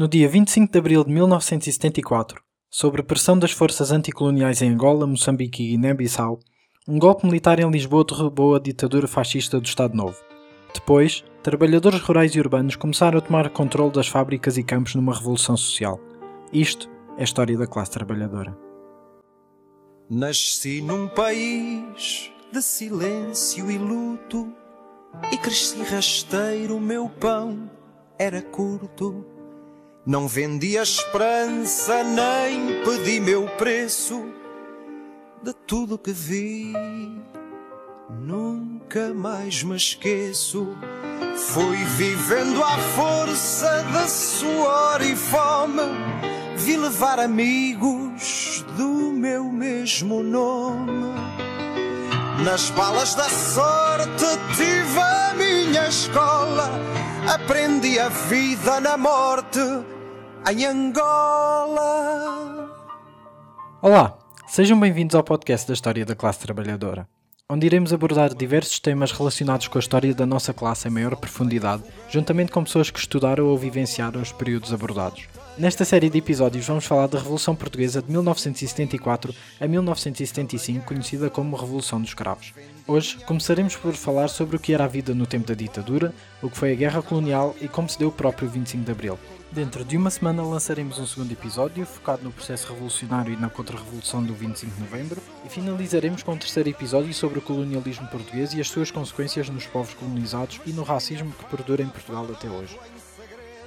No dia 25 de abril de 1974, sob a pressão das forças anticoloniais em Angola, Moçambique e Guiné-Bissau, um golpe militar em Lisboa derrubou a ditadura fascista do Estado Novo. Depois, trabalhadores rurais e urbanos começaram a tomar controle das fábricas e campos numa revolução social. Isto é a história da classe trabalhadora. Nasci num país de silêncio e luto e cresci rasteiro, o meu pão era curto. Não vendi a esperança, nem pedi meu preço de tudo que vi. Nunca mais me esqueço. Fui vivendo à força de suor e fome. Vi levar amigos do meu mesmo nome. Nas balas da sorte tive a minha escola. Aprendi a vida na morte em Angola. Olá, sejam bem-vindos ao podcast da História da Classe Trabalhadora, onde iremos abordar diversos temas relacionados com a história da nossa classe em maior profundidade, juntamente com pessoas que estudaram ou vivenciaram os períodos abordados. Nesta série de episódios vamos falar da Revolução Portuguesa de 1974 a 1975, conhecida como Revolução dos Cravos. Hoje começaremos por falar sobre o que era a vida no tempo da ditadura, o que foi a Guerra Colonial e como se deu o próprio 25 de Abril. Dentro de uma semana lançaremos um segundo episódio focado no processo revolucionário e na contra-revolução do 25 de Novembro e finalizaremos com um terceiro episódio sobre o colonialismo português e as suas consequências nos povos colonizados e no racismo que perdura em Portugal até hoje.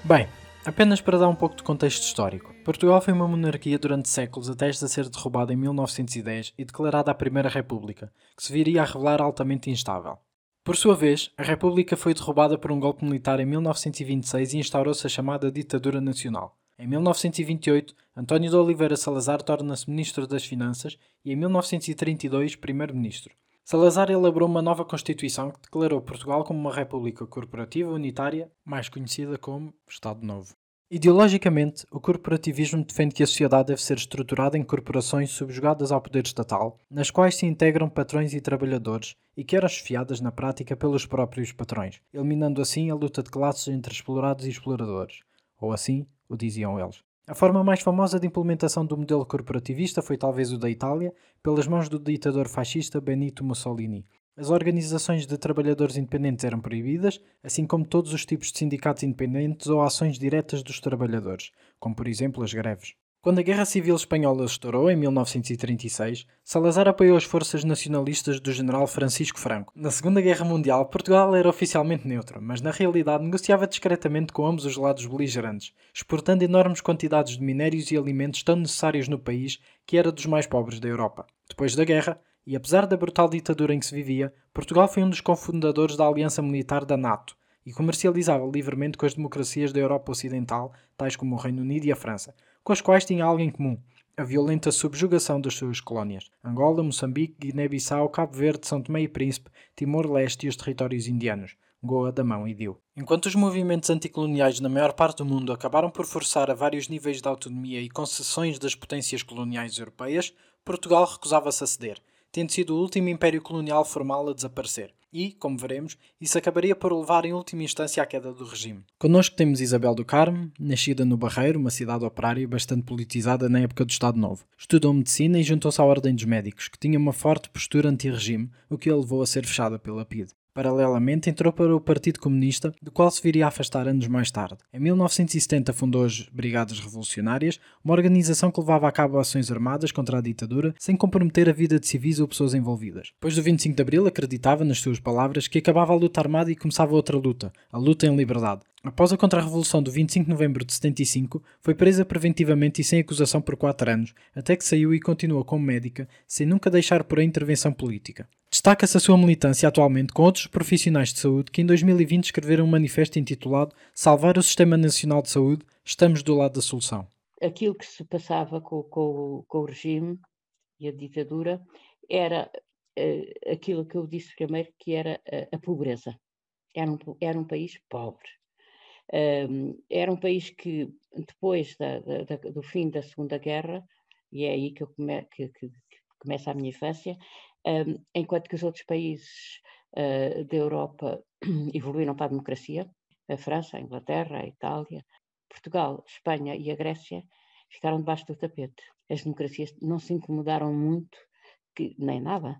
Bem, Apenas para dar um pouco de contexto histórico. Portugal foi uma monarquia durante séculos até esta ser derrubada em 1910 e declarada a Primeira República, que se viria a revelar altamente instável. Por sua vez, a República foi derrubada por um golpe militar em 1926 e instaurou-se a chamada Ditadura Nacional. Em 1928, António de Oliveira Salazar torna-se Ministro das Finanças e em 1932 Primeiro-Ministro. Salazar elaborou uma nova Constituição que declarou Portugal como uma república corporativa unitária, mais conhecida como Estado Novo. Ideologicamente, o corporativismo defende que a sociedade deve ser estruturada em corporações subjugadas ao poder estatal, nas quais se integram patrões e trabalhadores, e que eram chefiadas na prática pelos próprios patrões, eliminando assim a luta de classes entre explorados e exploradores. Ou assim o diziam eles. A forma mais famosa de implementação do modelo corporativista foi talvez o da Itália, pelas mãos do ditador fascista Benito Mussolini. As organizações de trabalhadores independentes eram proibidas, assim como todos os tipos de sindicatos independentes ou ações diretas dos trabalhadores, como por exemplo as greves. Quando a Guerra Civil Espanhola estourou, em 1936, Salazar apoiou as forças nacionalistas do general Francisco Franco. Na Segunda Guerra Mundial, Portugal era oficialmente neutro, mas na realidade negociava discretamente com ambos os lados beligerantes, exportando enormes quantidades de minérios e alimentos tão necessários no país que era dos mais pobres da Europa. Depois da guerra, e apesar da brutal ditadura em que se vivia, Portugal foi um dos cofundadores da Aliança Militar da NATO e comercializava livremente com as democracias da Europa Ocidental, tais como o Reino Unido e a França com as quais tinha algo em comum: a violenta subjugação das suas colónias, Angola, Moçambique, Guiné-Bissau, Cabo Verde, São Tomé e Príncipe, Timor-Leste e os territórios indianos. Goa, Damão e Diu. Enquanto os movimentos anticoloniais na maior parte do mundo acabaram por forçar a vários níveis de autonomia e concessões das potências coloniais europeias, Portugal recusava-se a ceder, tendo sido o último império colonial formal a desaparecer e, como veremos, isso acabaria por levar em última instância à queda do regime. Connosco temos Isabel do Carmo, nascida no Barreiro, uma cidade operária bastante politizada na época do Estado Novo. Estudou medicina e juntou-se à Ordem dos Médicos, que tinha uma forte postura anti-regime, o que a levou a ser fechada pela PIDE. Paralelamente, entrou para o Partido Comunista, do qual se viria a afastar anos mais tarde. Em 1970 fundou as Brigadas Revolucionárias, uma organização que levava a cabo ações armadas contra a ditadura, sem comprometer a vida de civis ou pessoas envolvidas. Depois do 25 de Abril, acreditava, nas suas palavras, que acabava a luta armada e começava outra luta, a luta em liberdade. Após a contra-revolução do 25 de novembro de 75, foi presa preventivamente e sem acusação por 4 anos, até que saiu e continuou como médica, sem nunca deixar por a intervenção política. Destaca-se a sua militância atualmente com outros profissionais de saúde que em 2020 escreveram um manifesto intitulado Salvar o Sistema Nacional de Saúde, estamos do lado da solução. Aquilo que se passava com, com, com o regime e a ditadura era uh, aquilo que eu disse primeiro, que era uh, a pobreza. Era um, era um país pobre. Um, era um país que, depois da, da, do fim da Segunda Guerra, e é aí que, come, que, que, começa a minha infância, um, enquanto que os outros países uh, da Europa evoluíram para a democracia, a França, a Inglaterra, a Itália, Portugal, Espanha e a Grécia ficaram debaixo do tapete. As democracias não se incomodaram muito, que, nem nada,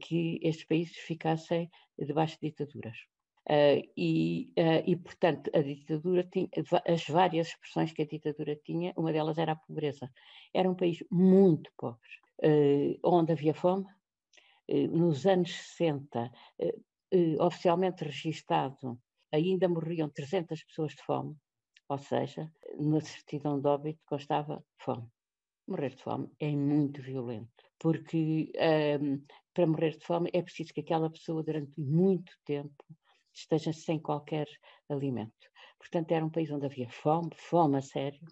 que estes países ficassem debaixo de ditaduras. Uh, e, uh, e, portanto, a ditadura tinha, as várias expressões que a ditadura tinha, uma delas era a pobreza. Era um país muito pobre, uh, onde havia fome. nos anos 60, oficialmente registado, ainda morriam 300 pessoas de fome, ou seja, na certidão de óbito constava fome. Morrer de fome é muito violento, porque um, para morrer de fome é preciso que aquela pessoa, durante muito tempo, esteja sem qualquer alimento. Portanto, era um país onde havia fome, fome a sério,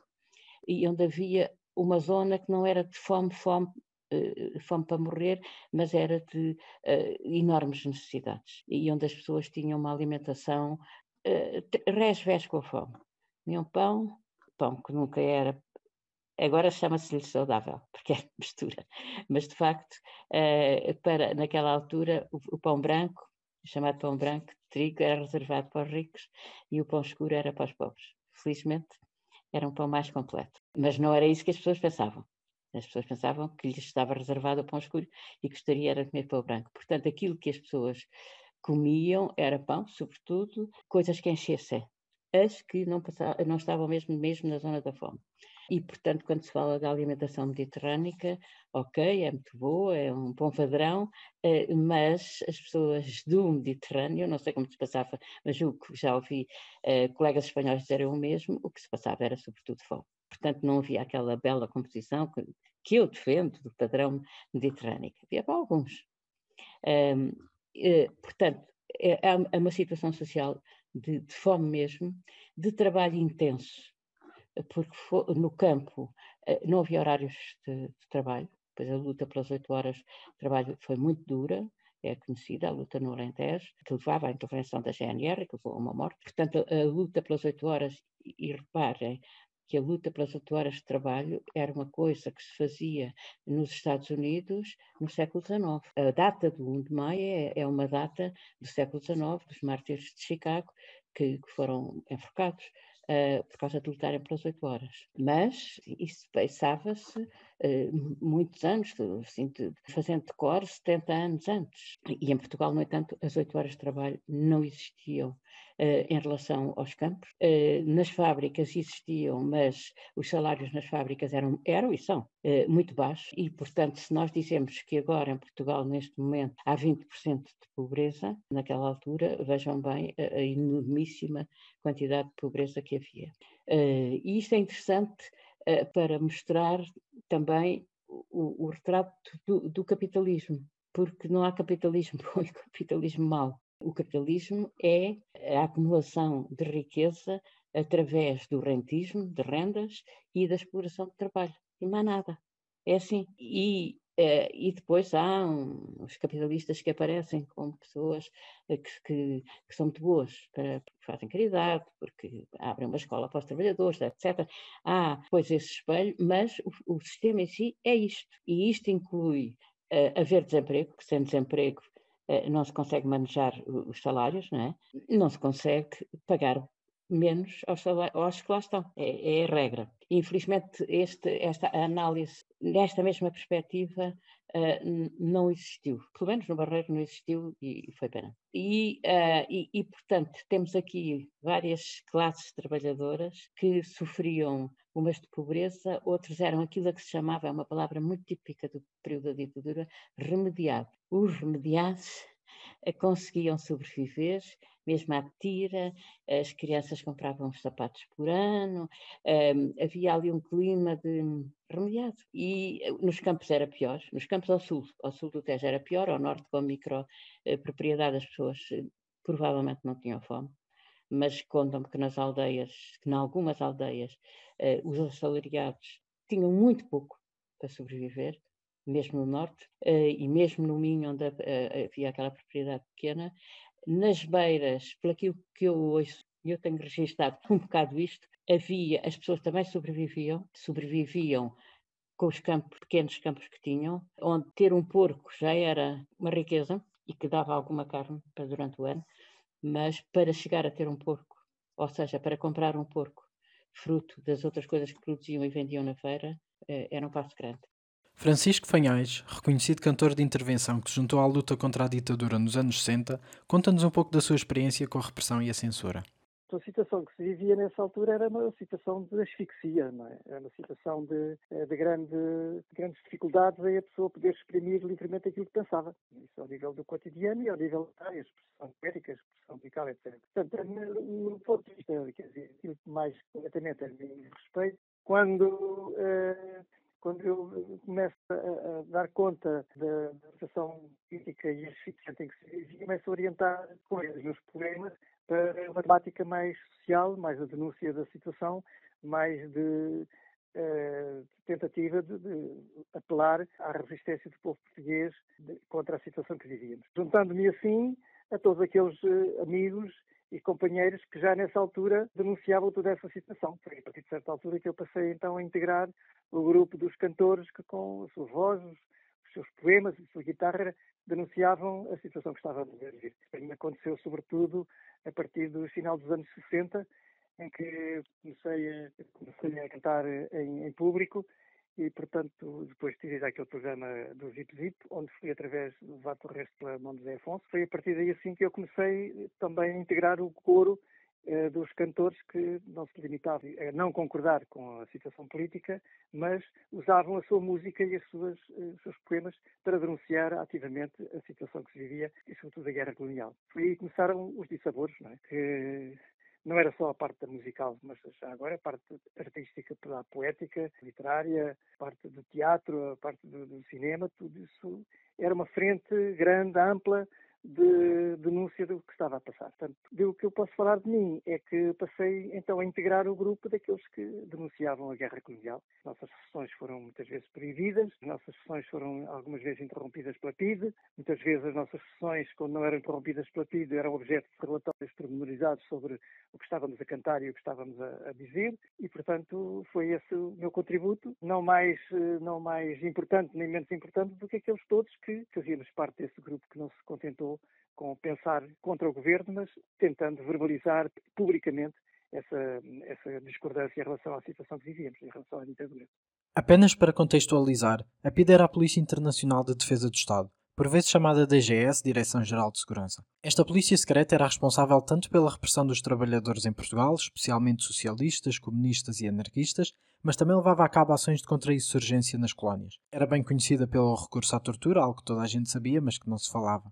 e onde havia uma zona que não era de fome, fome, uh, fome para morrer, mas era de uh, enormes necessidades, e onde as pessoas tinham uma alimentação uh, res com a fome. Tinham pão, pão que nunca era agora chama-se-lhe saudável, porque é mistura, mas de facto, para, naquela altura, o, o, pão branco chamado pão branco trigo era reservado para os ricos e o pão escuro era para os pobres. Felizmente, era um pão mais completo. Mas não era isso que as pessoas pensavam. As pessoas pensavam que lhes estava reservado o pão escuro e gostaria de comer pão branco. Portanto, aquilo que as pessoas comiam era pão, sobretudo, coisas que enchessem. As que não, passavam, não estavam mesmo, mesmo na zona da fome. E, portanto, quando se fala da alimentação mediterrânica, ok, é muito boa, é um bom padrão, eh, mas as pessoas do Mediterrâneo, não sei como se passava, mas julgo que já ouvi eh, colegas espanhóis dizerem o mesmo, o que se passava era sobretudo fome. Portanto, não havia aquela bela composição que, que eu defendo do padrão mediterrâneo. Havia para alguns. Um, eh, portanto, é, é uma situação social de, de fome mesmo, de trabalho intenso, porque no campo eh, não havia horários de, de trabalho, pois a luta pelas oito horas de trabalho foi muito dura, é conhecida, a luta no Alentejo, que levava à intervenção da GNR, que levou a uma morte. Portanto, a, luta pelas oito horas, e reparem que a luta pelas oito horas de trabalho era uma coisa que se fazia nos Estados Unidos no século XIX. A data do 1 de maio é, é uma data do século XIX, dos mártires de Chicago, que, que foram enforcados uh, por causa de lutarem pelas oito horas. Mas isso pensava-se muitos anos, assim, de, fazendo de cor 70 anos antes. E em Portugal, no entanto, as oito horas de trabalho não existiam uh, em relação aos campos. nas fábricas existiam, mas os salários nas fábricas eram, eram e são muito baixos. E, portanto, se nós dizemos que agora em Portugal, neste momento, há 20% de pobreza, naquela altura, vejam bem a, a enormíssima quantidade de pobreza que havia. E isto é interessante para mostrar também o, o retrato do, do, capitalismo, porque não há capitalismo bom e capitalismo mau. O capitalismo é a acumulação de riqueza através do rentismo, de rendas e da exploração de trabalho. E mais nada. É assim. E Uh, e depois há um, os capitalistas que aparecem como pessoas uh, que, que, que, são muito boas, para, porque fazem caridade, porque abrem uma escola para os trabalhadores, etc. Há depois esse espelho, mas o, o sistema em si é isto. E isto inclui uh, haver desemprego, que sem desemprego não se consegue manejar os salários, não é? Não se consegue pagar menos aos, aos que lá estão. É, é, a regra. Infelizmente, este, esta análise, nesta mesma perspectiva, uh, não existiu. Pelo menos no Barreiro não existiu e foi pena. E, uh, e, e, portanto, temos aqui várias classes trabalhadoras que sofriam umas de pobreza, outros eram aquilo que se chamava, é uma palavra muito típica do período da ditadura, remediado. Os remediados eh, conseguiam sobreviver, mesmo à tira, as crianças compravam os sapatos por ano, um, havia ali um clima de remediado. E eh, nos campos era pior, nos campos ao sul, ao sul do Tejo era pior, ao norte com a micro propriedade as pessoas provavelmente não tinham fome, mas contam-me que nas aldeias, que em algumas aldeias, os assalariados tinham muito pouco para sobreviver, mesmo no norte, e mesmo no Minho, onde havia aquela propriedade pequena, nas beiras, aquilo que eu ouço, eu tenho registado um bocado isto, havia, as pessoas também sobreviviam, sobreviviam com os campos, pequenos campos que tinham, onde ter um porco já era uma riqueza e que dava alguma carne para durante o ano, mas para chegar a ter um porco, ou seja, para comprar um porco fruto das outras coisas que produziam e vendiam na feira, uh, era um passo grande. Francisco Fanhais, reconhecido cantor de intervenção que se juntou à luta contra a ditadura nos anos 60, conta-nos um pouco da sua experiência com a repressão e a censura. A situação que se vivia nessa altura era uma situação de asfixia, não é? Era uma situação de, eh, de, grande, de grandes dificuldades em a pessoa poder exprimir livremente aquilo que pensava. Isso ao nível do cotidiano e ao nível da expressão poética, expressão musical, etc. Portanto, no, ponto de vista, quer dizer, aquilo que mais completamente a mim respeito, quando uh, quando eu começo a, a dar conta da, situação crítica e asfixiante em que se vive, começo a orientar coisas nos poemas para uma temática mais social, mais a denúncia da situação, mais de Uh, tentativa de, de, apelar à resistência do povo português de, contra a situação que vivíamos. Juntando-me assim a todos aqueles uh, amigos e companheiros que já nessa altura denunciavam toda essa situação. Foi a partir de certa altura que eu passei então a integrar o grupo dos cantores que com as suas vozes, os seus poemas a sua guitarra denunciavam a situação que estava a viver. Isso aconteceu sobretudo a partir do final dos anos 60, em que comecei a, comecei a cantar em, em público e, portanto, depois tive aquele programa do Zip Zip, onde fui através do Vato Resto pela mão de Zé Afonso. Foi a partir daí assim que eu comecei também a integrar o coro eh, dos cantores que não se limitavam a não concordar com a situação política, mas usavam a sua música e suas, eh, seus poemas para denunciar ativamente a situação que se vivia e, sobretudo, a guerra colonial. Foi aí que começaram os dissabores, não é? que não era só a parte musical, mas já agora a parte artística, a poética, literária, a parte do teatro, a parte do, do cinema, tudo isso era uma frente grande, ampla, de denúncia do que estava a passar. Portanto, o que eu posso falar de mim é que passei então a integrar o grupo daqueles que denunciavam a guerra colonial. Nossas sessões foram muitas vezes proibidas, nossas sessões foram algumas vezes interrompidas pela PIDE, muitas vezes as nossas sessões, quando não eram interrompidas pela PIDE, eram objeto de relatórios pormenorizados sobre o que estávamos a cantar e o que estávamos a, a dizer, e portanto foi esse o meu contributo, não mais, não mais importante nem menos importante do que aqueles todos que fazíamos parte desse grupo que não se contentou com pensar contra o governo, mas tentando verbalizar publicamente essa, essa discordância em relação à situação que vivíamos, em relação à ditadura. Apenas para contextualizar, a PID era a Polícia Internacional de Defesa do Estado, por vezes chamada DGS, Direção-Geral de Segurança. Esta polícia secreta era responsável tanto pela repressão dos trabalhadores em Portugal, especialmente socialistas, comunistas e anarquistas, mas também levava a cabo ações de contra-insurgência nas colónias. Era bem conhecida pelo recurso à tortura, algo que toda a gente sabia, mas que não se falava.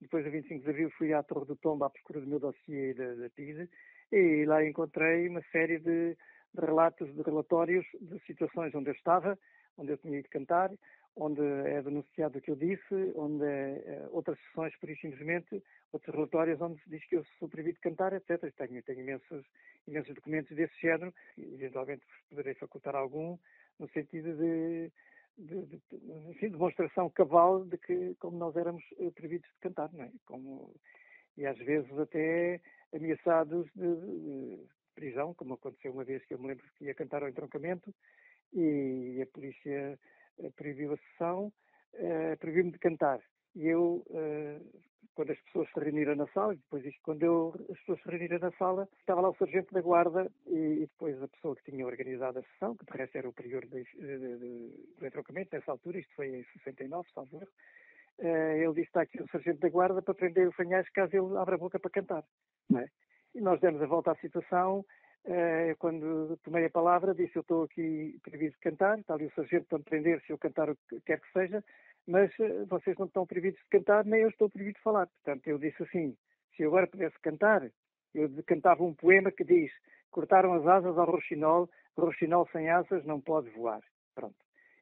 Depois, a 25 de Abril, fui à Torre do Tombo à procura do meu dossiê da, da PIDE e lá encontrei uma série de, de, relatos, de relatórios de situações onde eu estava, onde eu tinha ido cantar, onde é denunciado o que eu disse, onde é, é, outras sessões, por isso simplesmente, outros relatórios onde se diz que eu sou proibido de cantar, etc. Tenho, tenho imensos, imensos documentos desse género, eventualmente poderei facultar algum, no sentido de de, de, enfim, demonstração cabal de que como nós éramos eh, proibidos de cantar, não é? Como, e às vezes até ameaçados de, de, prisão, como aconteceu uma vez que eu me lembro que ia cantar ao entroncamento e a polícia eh, proibiu a sessão, uh, proibiu-me de cantar. E eu uh, quando as pessoas se reuniram na sala, e depois isto, quando eu, as pessoas se reuniram na sala, estava lá o sargento da guarda e, e depois a pessoa que tinha organizado a sessão, que de resto era o prior de, do entrocamento, nessa altura, isto foi em 69, salvo erro, uh, ele disse, está aqui o sargento da guarda para prender o Fanhais caso ele abra a boca para cantar. É? E nós demos a volta à situação, Uh, quando tomei a palavra, disse: Eu estou aqui previsto cantar, está ali o sargento para me prender se eu cantar o que quer que seja, mas uh, vocês não estão previstos de cantar, nem eu estou previsto de falar. Portanto, eu disse assim: se eu agora pudesse cantar, eu cantava um poema que diz: Cortaram as asas ao roxinol, roxinol sem asas não pode voar. Pronto.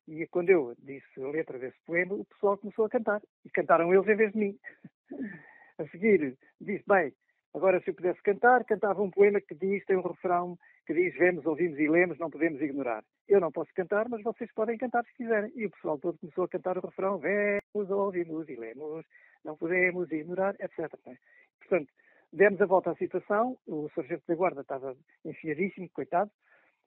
E quando eu disse a letra desse poema, o pessoal começou a cantar. E cantaram eles em vez de mim. a seguir, disse: Bem, agora se eu pudesse cantar, cantava um poema que diz, tem um refrão que diz vemos, ouvimos e lemos, não podemos ignorar. Eu não posso cantar, mas vocês podem cantar se quiserem. E o pessoal todo começou a cantar o refrão vemos, ouvimos e lemos, não podemos ignorar, etc. Portanto, demos a volta à situação, o sargento da guarda estava enfiadíssimo, coitado,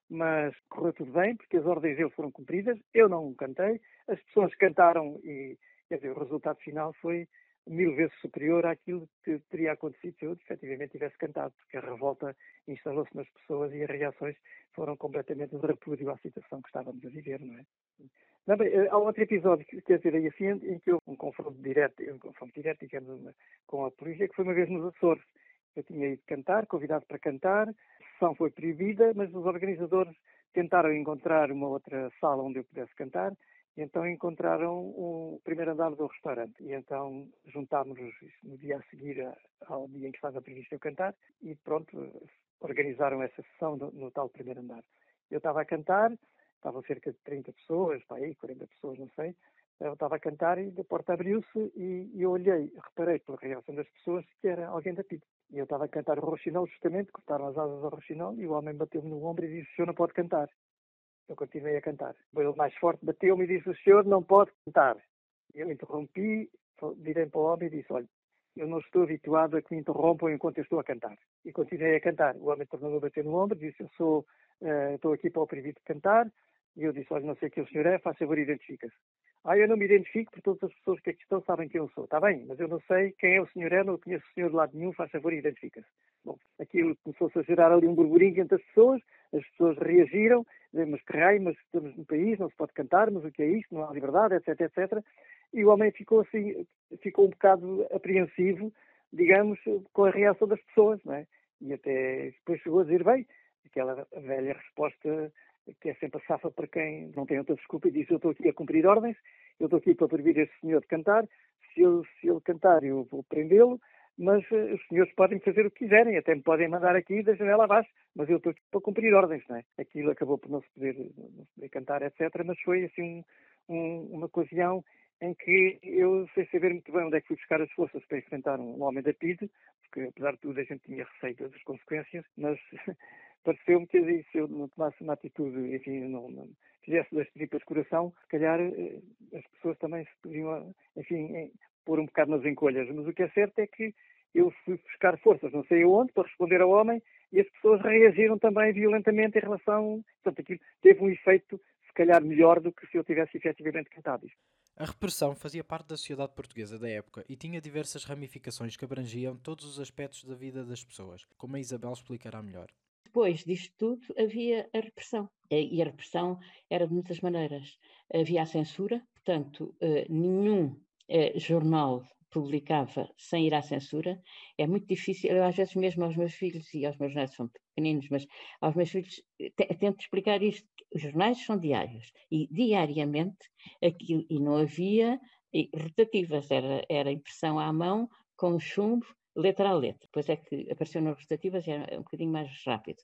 mas correu tudo bem, porque as ordens dele foram cumpridas, eu não cantei, as pessoas cantaram e, quer dizer, o resultado final foi mil vezes superior àquilo que teria acontecido se eu efetivamente tivesse cantado, porque a revolta instalou-se nas pessoas e as reações foram completamente de repúdio à situação que estávamos a viver, não é? Bem, há outro episódio, quer dizer, aí assim, em que houve um confronto direto, um confronto direto, digamos, com a polícia, que foi uma vez nos Açores. Eu tinha ido cantar, convidado para cantar, a sessão foi proibida, mas os organizadores tentaram encontrar uma outra sala onde eu pudesse cantar, e então encontraram o primeiro andar do restaurante. E então juntámos-nos no dia a seguir ao dia em que estava previsto eu cantar, e pronto, organizaram essa sessão no, no tal primeiro andar. Eu estava a cantar, estavam cerca de 30 pessoas, para aí, 40 pessoas, não sei. Eu estava a cantar e a porta abriu-se e, eu olhei, reparei pela reação das pessoas que era alguém da PIB. E eu estava a cantar o roxinol, justamente, cortaram as asas ao roxinol e o homem bateu-me no ombro e disse: O senhor não pode cantar. Eu continuei a cantar. Ele mais forte bateu-me e disse: O senhor não pode cantar. Eu interrompi, virei para o homem e disse: Olha, eu não estou habituado a que me interrompam enquanto eu estou a cantar. E continuei a cantar. O homem tornou-me a bater no ombro e disse: Eu sou, uh, estou aqui para o de cantar e eu disse, olha, não sei quem o senhor é, faz favor, identifica-se. Ah, eu não me identifico porque todas as pessoas que aqui estão sabem quem eu sou. Está bem, mas eu não sei quem é o senhor é, não conheço o senhor de lado nenhum, faz favor, identifica-se. Bom, aquilo começou-se a gerar ali um burburinho entre as pessoas, as pessoas reagiram, mas que raio, mas estamos no país, não se pode cantar, mas o que é isto, não há liberdade, etc, etc. E o homem ficou assim, ficou um bocado apreensivo, digamos, com a reação das pessoas, não é? E até depois chegou a dizer, bem, aquela velha resposta que é sempre a safa para quem não tem outra desculpa e diz eu estou aqui a cumprir ordens, eu estou aqui para proibir este senhor de cantar, se ele, se ele cantar eu vou prendê-lo, mas uh, os senhores podem fazer o que quiserem, até me podem mandar aqui da janela abaixo, mas eu estou aqui para cumprir ordens, não é? Aquilo acabou por não se poder, não se poder cantar, etc., mas foi assim um, um, uma ocasião em que eu, sem saber muito bem onde é que fui buscar as forças para enfrentar um, homem da PIDE, porque apesar de tudo a gente tinha receio das consequências, mas pareceu-me que se eu não tomasse uma atitude, enfim, não, não fizesse das tripas coração, se calhar eh, as pessoas também se podiam, enfim, pôr um bocado nas encolhas. Mas o que é certo é que eu fui buscar forças, não sei aonde, para responder ao homem, e as pessoas reagiram também violentamente em relação. Portanto, aquilo teve um efeito, se calhar, melhor do que se eu tivesse efetivamente cantado isto. A repressão fazia parte da sociedade portuguesa da época e tinha diversas ramificações que abrangiam todos os aspectos da vida das pessoas, como a Isabel explicará melhor depois disto tudo havia a repressão. E a repressão era de muitas maneiras. Havia a censura, portanto, eh, nenhum eh, jornal publicava sem ir à censura. É muito difícil, eu às vezes mesmo aos meus filhos e aos meus netos são pequeninos, mas aos meus filhos tento explicar isto. Os jornais são diários e diariamente aquilo, e não havia rotativas, era, era impressão à mão com chumbo letra a letra. Depois é que apareceu nas rotativas e era um bocadinho mais rápido.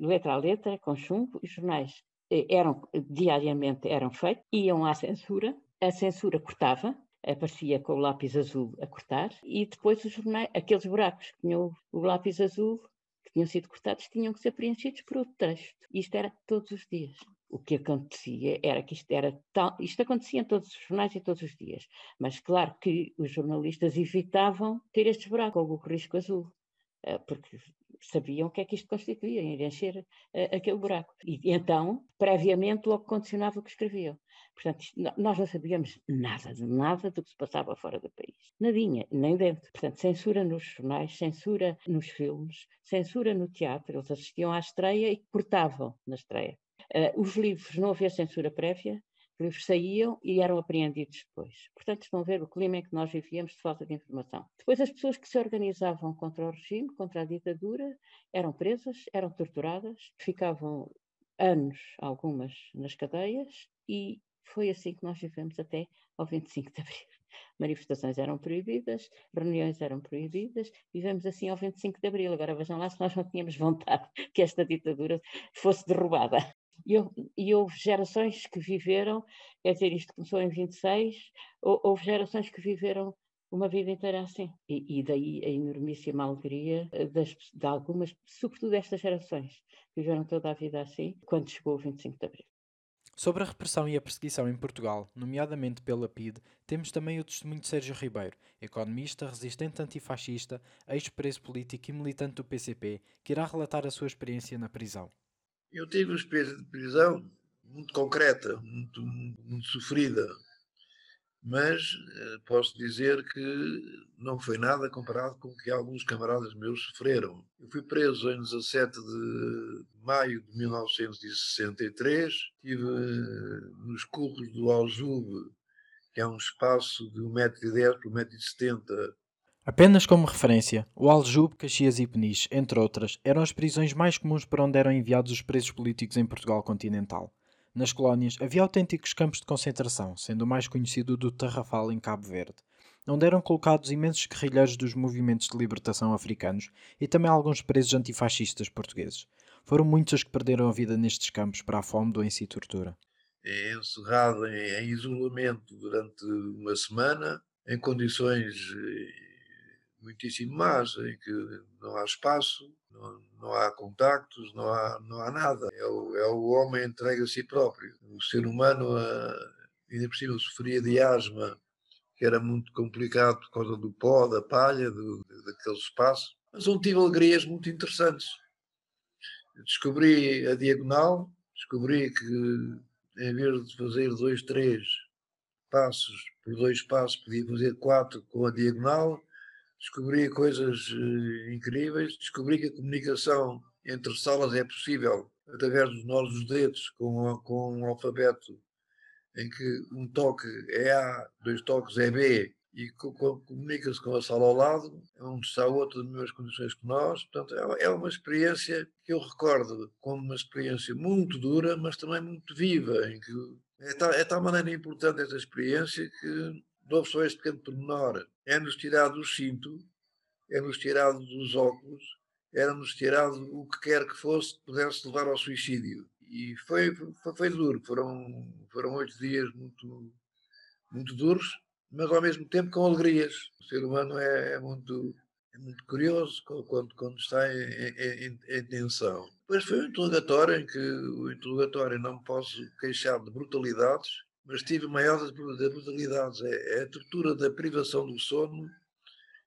Letra a letra, com chumbo, os jornais eh, eram, diariamente eram feitos, iam à censura, a censura cortava, aparecia com o lápis azul a cortar, e depois os jornais, aqueles buracos que tinham o lápis azul, que tinham sido cortados, tinham que ser preenchidos por outro texto. Isto era todos os dias o que acontecia era que isto era tal, isto acontecia em todos os jornais e todos os dias, mas claro que os jornalistas evitavam ter estes buracos, com o risco azul, eh, porque sabiam o que é que isto constituía, ir encher uh, aquele buraco. E então, previamente, logo condicionava o que escreviam. Portanto, isto, nós não sabíamos nada, nada do que se passava fora do país. Nadinha, nem dentro. Portanto, censura nos jornais, censura nos filmes, censura no teatro. Eles assistiam à estreia e cortavam na estreia. Uh, os livros, não havia censura prévia, livros saíam e eram apreendidos depois. Portanto, estão a ver o clima em que nós vivíamos de falta de informação. Depois, as pessoas que se organizavam contra o regime, contra a ditadura, eram presas, eram torturadas, ficavam anos, algumas, nas cadeias, e foi assim que nós vivemos até ao 25 de abril. Manifestações eram proibidas, reuniões eram proibidas, vivemos assim ao 25 de abril. Agora vejam lá se nós não tínhamos vontade que esta ditadura fosse derrubada. E, houve gerações que viveram, quer dizer, isto começou em 26, houve gerações que viveram uma vida inteira assim. E, e daí a enormíssima alegria eh, das, de algumas, sobretudo destas gerações, que viveram toda a vida assim, quando chegou o 25 de Abril. Sobre a repressão e a perseguição em Portugal, nomeadamente pela PIDE, temos também o testemunho de Sérgio Ribeiro, economista, resistente antifascista, ex-preso político e militante do PCP, que irá relatar a sua experiência na prisão. Eu tive uma experiência de prisão muito concreta, muito, muito sofrida. mas uh, posso dizer que não foi nada comparado com o que alguns camaradas meus sofreram. Eu fui preso em 17 de maio de 1963, estive nos curros do Aljube, que é um espaço de 1,10m por 1,70m Apenas como referência, o Aljube, Caxias e Peniche, entre outras, eram as prisões mais comuns para onde eram enviados os presos políticos em Portugal continental. Nas colónias havia autênticos campos de concentração, sendo o mais conhecido o do Tarrafal em Cabo Verde, onde eram colocados imensos guerrilheiros dos movimentos de libertação africanos e também alguns presos antifascistas portugueses. Foram muitos os que perderam a vida nestes campos para a fome, doença e tortura. É encerrado em, isolamento durante uma semana, em condições eh, muitíssimo más, em que não há espaço, não, não há contactos, não há, não há nada. É o, é o homem entregue a si próprio. O ser humano, uh, ainda por cima, sofria de asma, que era muito complicado por causa do pó, da palha, do, daquele espaço. Mas onde tive alegrias muito interessantes. Descobri a diagonal, descobri que em vez de fazer dois, três passos por dois passos, podia fazer quatro com a diagonal descobri coisas uh, incríveis, descobri que a comunicação entre salas é possível através dos nós dos dedos, com, com um alfabeto em que um toque é A, dois toques é B, e comunica-se com a sala ao lado, onde está outro das mesmas condições que nós. Portanto, é, é uma experiência que eu recordo como uma experiência muito dura, mas também muito viva, em que é tal, é tal maneira importante esta experiência que dou só este pequeno pormenor. É-nos tirado o cinto, é-nos tirado dos óculos, era-nos tirado o que quer que fosse que pudesse levar ao suicídio. E foi, foi, foi duro, foram, foram oito dias muito, muito duros, mas ao mesmo tempo com alegrias. O ser humano é, é muito, é muito curioso quando, quando está em, em, em, tensão. Depois foi um interrogatório em que o interrogatório não me posso queixar de brutalidades, mas tive maior das brutalidades. É, é a tortura da privação do sono,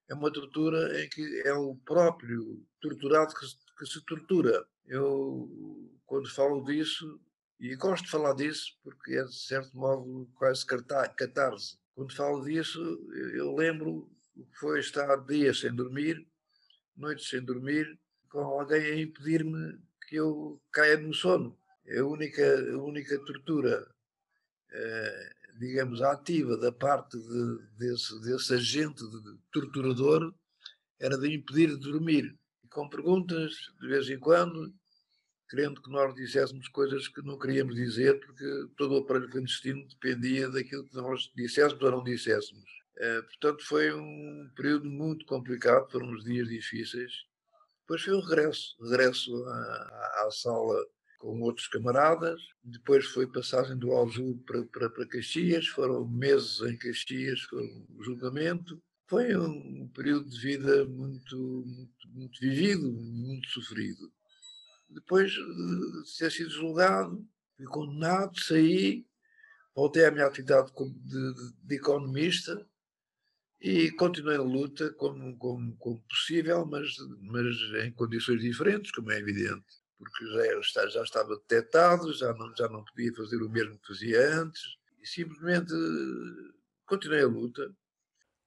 é uma tortura em que é o próprio torturado que, que se tortura. Eu, quando falo disso, e gosto de falar disso porque é de certo modo quase catarse. Quando falo disso, eu lembro o que foi estar dias sem dormir, noites sem dormir, com alguém a impedir-me que eu caia no sono. É a única, a única tortura digamos, ativa da parte de, desse, desse agente de, torturador era de impedir de dormir. E com perguntas, de vez em quando, querendo que nós dissessemos coisas que não queríamos dizer, porque todo o aparelho clandestino dependia daquilo que nós disséssemos ou não disséssemos. Uh, portanto, foi um período muito complicado, foram uns dias difíceis. Depois foi o regresso, regresso à, à sala com outros camaradas. Depois foi passagem do Aljube para, para, para Caxias, foram meses em Caxias, foi um julgamento. Foi um período de vida muito, muito, muito vivido, muito sofrido. Depois de ter sido julgado, fui condenado, saí, voltei à minha atividade de, de, de economista e continuei a luta como, como, como possível, mas, mas em condições diferentes, como é evidente porque já, já estava detectado, já não, já não podia fazer o mesmo que fazia antes, e simplesmente continuei a luta.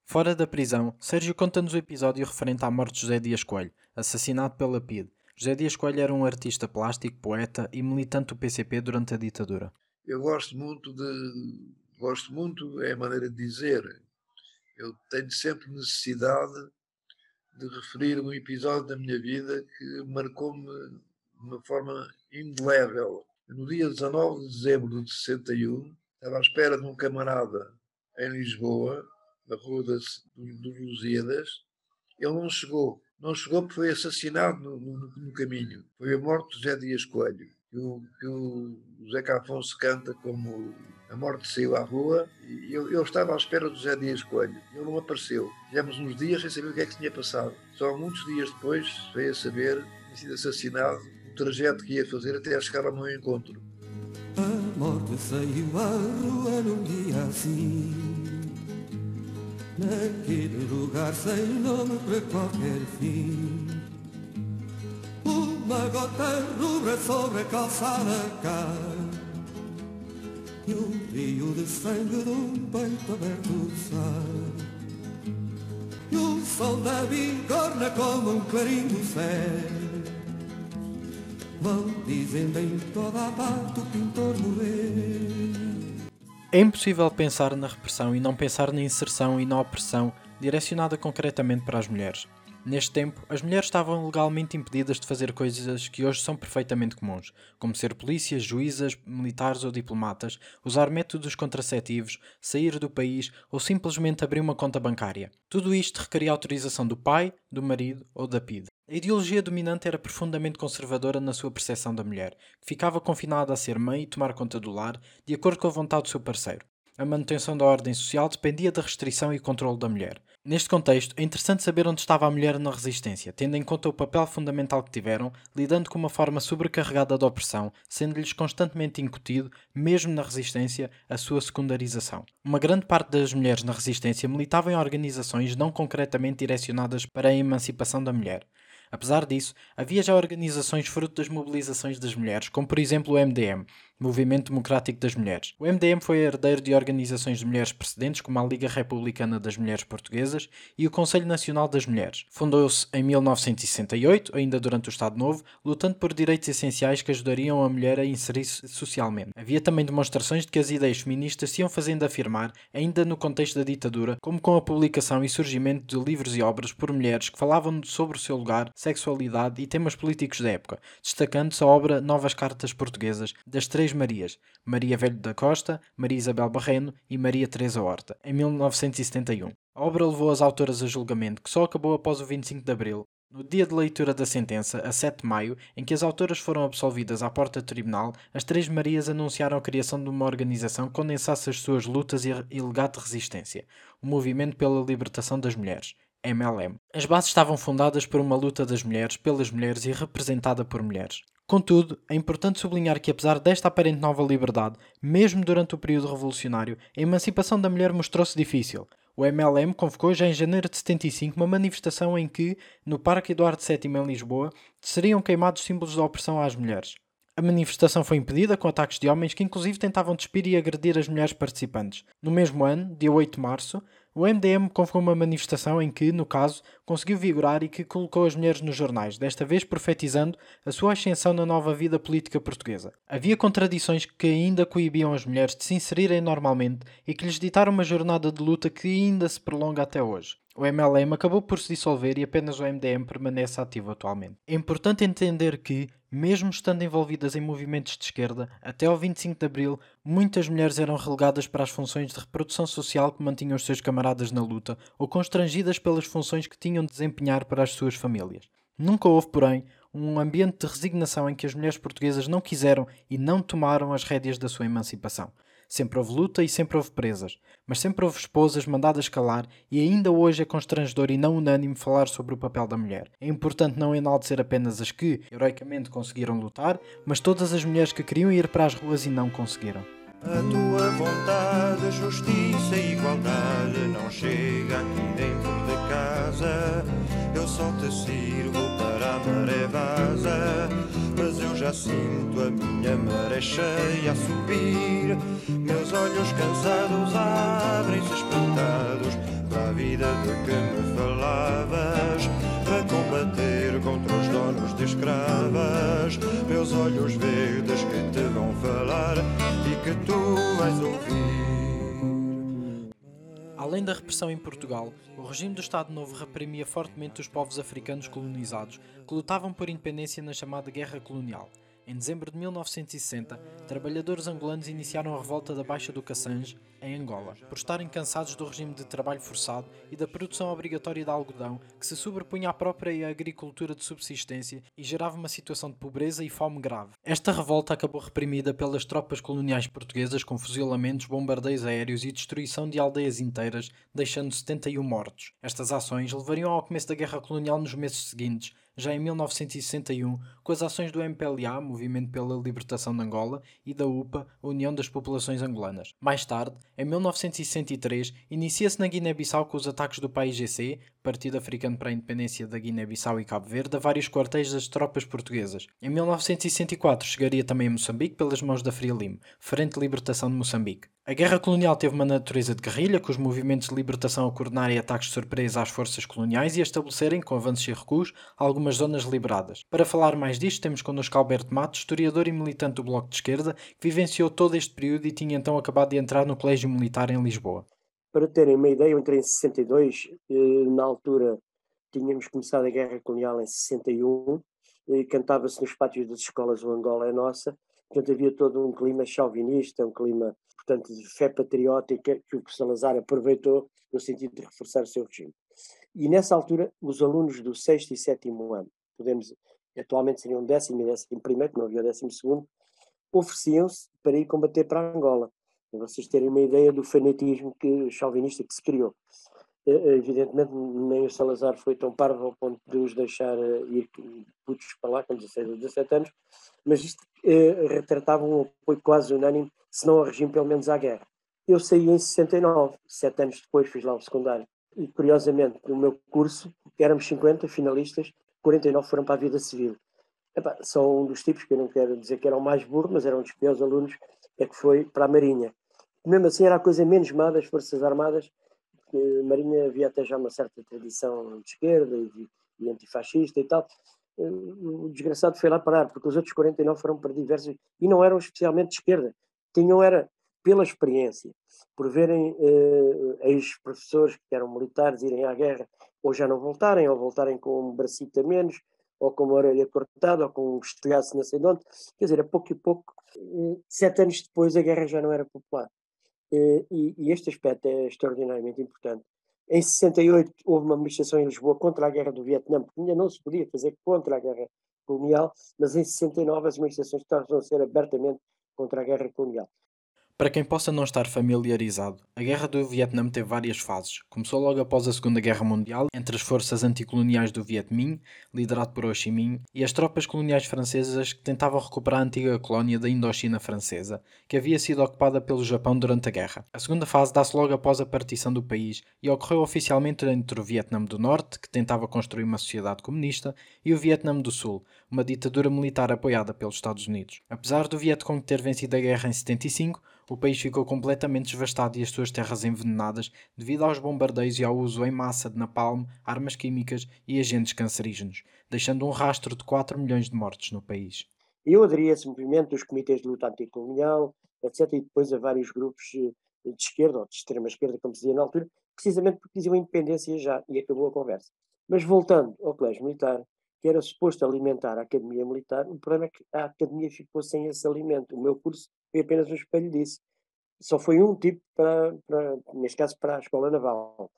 Fora da prisão, Sérgio conta-nos o episódio referente à morte de José Dias Coelho, assassinado pela PIDE. José Dias Coelho era um artista plástico, poeta e militante do PCP durante a ditadura. Eu gosto muito de. Gosto muito, é a maneira de dizer. Eu tenho sempre necessidade de referir um episódio da minha vida que marcou-me de uma forma indelével. No dia 19 de dezembro de 61, estava à espera de um camarada em Lisboa, na rua das, Lusíadas. Ele não chegou. Não chegou porque foi assassinado no, no, no caminho. Foi a morte de José Dias Coelho, que o, que o Zeca Afonso canta como a morte saiu à rua e eu, eu, estava à espera do José Dias Coelho. Ele não apareceu. Tivemos uns dias sem saber o que é que tinha passado. Só muitos dias depois veio a saber que tinha sido assassinado trajeto que ia fazer até chegar ao meu encontro. A morte saiu à rua num dia assim Naquele lugar sem nome para qualquer fim Uma gota rubra sobre a calçada cai E um rio de sangue de um peito aberto sal. E o sol da bigorna como um clarim do céu. Vão dizendo em toda a parte o pintor. É impossível pensar na repressão e não pensar na inserção e na opressão direcionada concretamente para as mulheres. Neste tempo, as mulheres estavam legalmente impedidas de fazer coisas que hoje são perfeitamente comuns, como ser polícias, juízas, militares ou diplomatas, usar métodos contraceptivos, sair do país ou simplesmente abrir uma conta bancária. Tudo isto requeria autorização do pai, do marido ou da PIDE. A ideologia dominante era profundamente conservadora na sua percepção da mulher, que ficava confinada a ser mãe e tomar conta do lar, de acordo com a vontade do seu parceiro. A manutenção da ordem social dependia da restrição e controle da mulher. Neste contexto, é interessante saber onde estava a mulher na resistência, tendo em conta o papel fundamental que tiveram, lidando com uma forma sobrecarregada de opressão, sendo-lhes constantemente incutido, mesmo na resistência, a sua secundarização. Uma grande parte das mulheres na resistência militavam em organizações não concretamente direcionadas para a emancipação da mulher. Apesar disso, havia já organizações fruto das mobilizações das mulheres, como por exemplo o MDM, Movimento Democrático das Mulheres. O MDM foi herdeiro de organizações de mulheres precedentes, como a Liga Republicana das Mulheres Portuguesas e o Conselho Nacional das Mulheres. Fundou-se em 1968, ainda durante o Estado Novo, lutando por direitos essenciais que ajudariam a mulher a inserir-se socialmente. Havia também demonstrações de que as ideias feministas se iam fazendo afirmar, ainda no contexto da ditadura, como com a publicação e surgimento de livros e obras por mulheres que falavam sobre o seu lugar, sexualidade e temas políticos da época, destacando-se a obra Novas Cartas Portuguesas das três Marias, Maria Velho da Costa, Maria Isabel Barreno e Maria Teresa Horta, em 1971. A obra levou as autoras a julgamento, que só acabou após o 25 de Abril, no dia de leitura da sentença, a 7 de maio, em que as autoras foram absolvidas à porta do tribunal, as Três Marias anunciaram a criação de uma organização que condensasse as suas lutas e legado de resistência, o Movimento pela Libertação das Mulheres. MLM. As bases estavam fundadas por uma luta das mulheres, pelas mulheres e representada por mulheres. Contudo, é importante sublinhar que, apesar desta aparente nova liberdade, mesmo durante o período revolucionário, a emancipação da mulher mostrou-se difícil. O MLM convocou já em janeiro de 75 uma manifestação em que, no Parque Eduardo VII em Lisboa, seriam queimados símbolos da opressão às mulheres. A manifestação foi impedida com ataques de homens que inclusive tentavam despir e agredir as mulheres participantes. No mesmo ano, dia 8 de março, o MDM convocou uma manifestação em que, no caso, conseguiu vigorar e que colocou as mulheres nos jornais, desta vez profetizando a sua ascensão na nova vida política portuguesa. Havia contradições que ainda coibiam as mulheres de se inserirem normalmente e que lhes ditaram uma jornada de luta que ainda se prolonga até hoje. O MLM acabou por se dissolver e apenas o MDM permanece ativo atualmente. É importante entender que, mesmo estando envolvidas em movimentos de esquerda, até ao 25 de Abril, muitas mulheres eram relegadas para as funções de reprodução social que mantinham os seus camaradas na luta ou constrangidas pelas funções que tinham de desempenhar para as suas famílias. Nunca houve, porém, um ambiente de resignação em que as mulheres portuguesas não quiseram e não tomaram as rédeas da sua emancipação. Sempre houve luta e sempre houve presas, mas sempre houve esposas mandadas calar e ainda hoje é constrangedor e não unânime falar sobre o papel da mulher. É importante não enaltecer apenas as que, heroicamente, conseguiram lutar, mas todas as mulheres que queriam ir para as ruas e não conseguiram. A tua vontade, justiça e igualdade não chega aqui dentro de casa. Eu só te sirvo para a maré vaza, mas eu já sinto a minha maré cheia a subir. Meus olhos cansados abrem-se espantados para a vida de que me falavas, para combater contra os donos de escravas. Meus olhos verdes que te vão falar e que tu vais ouvir. Além da repressão em Portugal, o regime do Estado Novo reprimia fortemente os povos africanos colonizados que lutavam por independência na chamada Guerra Colonial. Em dezembro de 1960, trabalhadores angolanos iniciaram a revolta da Baixa do Cassange, em Angola, por estarem cansados do regime de trabalho forçado e da produção obrigatória de algodão que se sobrepunha à própria agricultura de subsistência e gerava uma situação de pobreza e fome grave. Esta revolta acabou reprimida pelas tropas coloniais portuguesas com fuzilamentos, bombardeios aéreos e destruição de aldeias inteiras, deixando 71 mortos. Estas ações levariam ao começo da Guerra Colonial nos meses seguintes, já em 1961, com as ações do MPLA, Movimento pela Libertação de Angola, e da UPA, União das Populações Angolanas. Mais tarde, em 1963, inicia-se na Guiné-Bissau com os ataques do PAIGC, Partido Africano para a Independência da Guiné-Bissau e Cabo Verde, a vários quartéis das tropas portuguesas. Em 1964 chegaria também a Moçambique pelas mãos da Frelimo, Frente de Libertação de Moçambique. A guerra colonial teve uma natureza de guerrilha, com os movimentos de libertação a coordenarem ataques de surpresa às forças coloniais e a estabelecerem, com avanços e recuos, algumas zonas liberadas. Para falar mais disto, temos connosco Alberto Matos, historiador e militante do Bloco de Esquerda, que vivenciou todo este período e tinha então acabado de entrar no Colégio Militar em Lisboa. Para terem uma ideia, eu entrei em 62, eh, na altura tínhamos começado a Guerra Colonial em 61, cantava-se nos pátios das escolas o Angola é Nossa, portanto havia todo um clima chauvinista, um clima, portanto, de fé patriótica que o Salazar aproveitou no sentido de reforçar o seu regime. E nessa altura, os alunos do sexto e sétimo ano, podemos, atualmente seriam décimo e décimo primeiro, que não havia décimo segundo, ofereciam-se para ir combater para Angola para vocês terem uma ideia do fanatismo que, chauvinista que se criou. Eh, evidentemente, nem o Salazar foi tão parvo ao ponto de os deixar eh, ir putos para lá, com 16 ou 17 anos, mas isto eh, retratava um apoio quase unânime, se não ao regime, pelo menos à guerra. Eu saí em 69, sete anos depois fiz lá o secundário. E curiosamente, no meu curso, éramos 50 finalistas, 49 foram para a vida civil. Epá, são um dos tipos que eu não quero dizer que eram mais burros, mas eram um dos piores alunos, é que foi para a Marinha mesmo assim era a coisa menos má das Forças Armadas, porque a Marinha havia até já uma certa tradição de esquerda e, e antifascista e tal. O desgraçado foi lá parar, porque os outros 49 foram para diversos, e não eram especialmente de esquerda, tinham era pela experiência, por verem eh, ex-professores que eram militares irem à guerra, ou já não voltarem, ou voltarem com um bracito a menos, ou com uma orelha cortada, ou com um estilhaço não sei de onde. Quer dizer, a pouco e pouco, eh, sete anos depois, a guerra já não era popular. Eh, e, e, este aspecto é extraordinariamente importante. Em 68 houve uma manifestação em Lisboa contra a guerra do Vietnã, porque ainda não se podia fazer contra a guerra colonial, mas em 69 as manifestações estavam a ser abertamente contra a guerra colonial. Para quem possa não estar familiarizado, a Guerra do Vietnã teve várias fases. Começou logo após a Segunda Guerra Mundial, entre as forças anticoloniais do Viet Minh, liderado por Ho Chi Minh, e as tropas coloniais francesas que tentavam recuperar a antiga colónia da Indochina francesa, que havia sido ocupada pelo Japão durante a guerra. A segunda fase dá-se logo após a partição do país e ocorreu oficialmente entre o Vietnã do Norte, que tentava construir uma sociedade comunista, e o Vietnã do Sul, uma ditadura militar apoiada pelos Estados Unidos. Apesar do Vietcong ter vencido a guerra em 75, o país ficou completamente devastado e as suas terras envenenadas devido aos bombardeios e ao uso em massa de napalm, armas químicas e agentes cancerígenos, deixando um rastro de 4 milhões de mortes no país. Eu aderi a esse movimento dos comitês de luta anticolonial, etc., e depois a vários grupos eh, de esquerda, ou de extrema esquerda, como se dizia na altura, precisamente porque diziam independência já, e acabou a conversa. Mas voltando ao colégio militar, que era suposto alimentar a Academia Militar, o problema é que a Academia ficou sem esse alimento. O meu curso foi apenas um espelho disso. Só foi um tipo para, para neste caso, para a Escola Naval.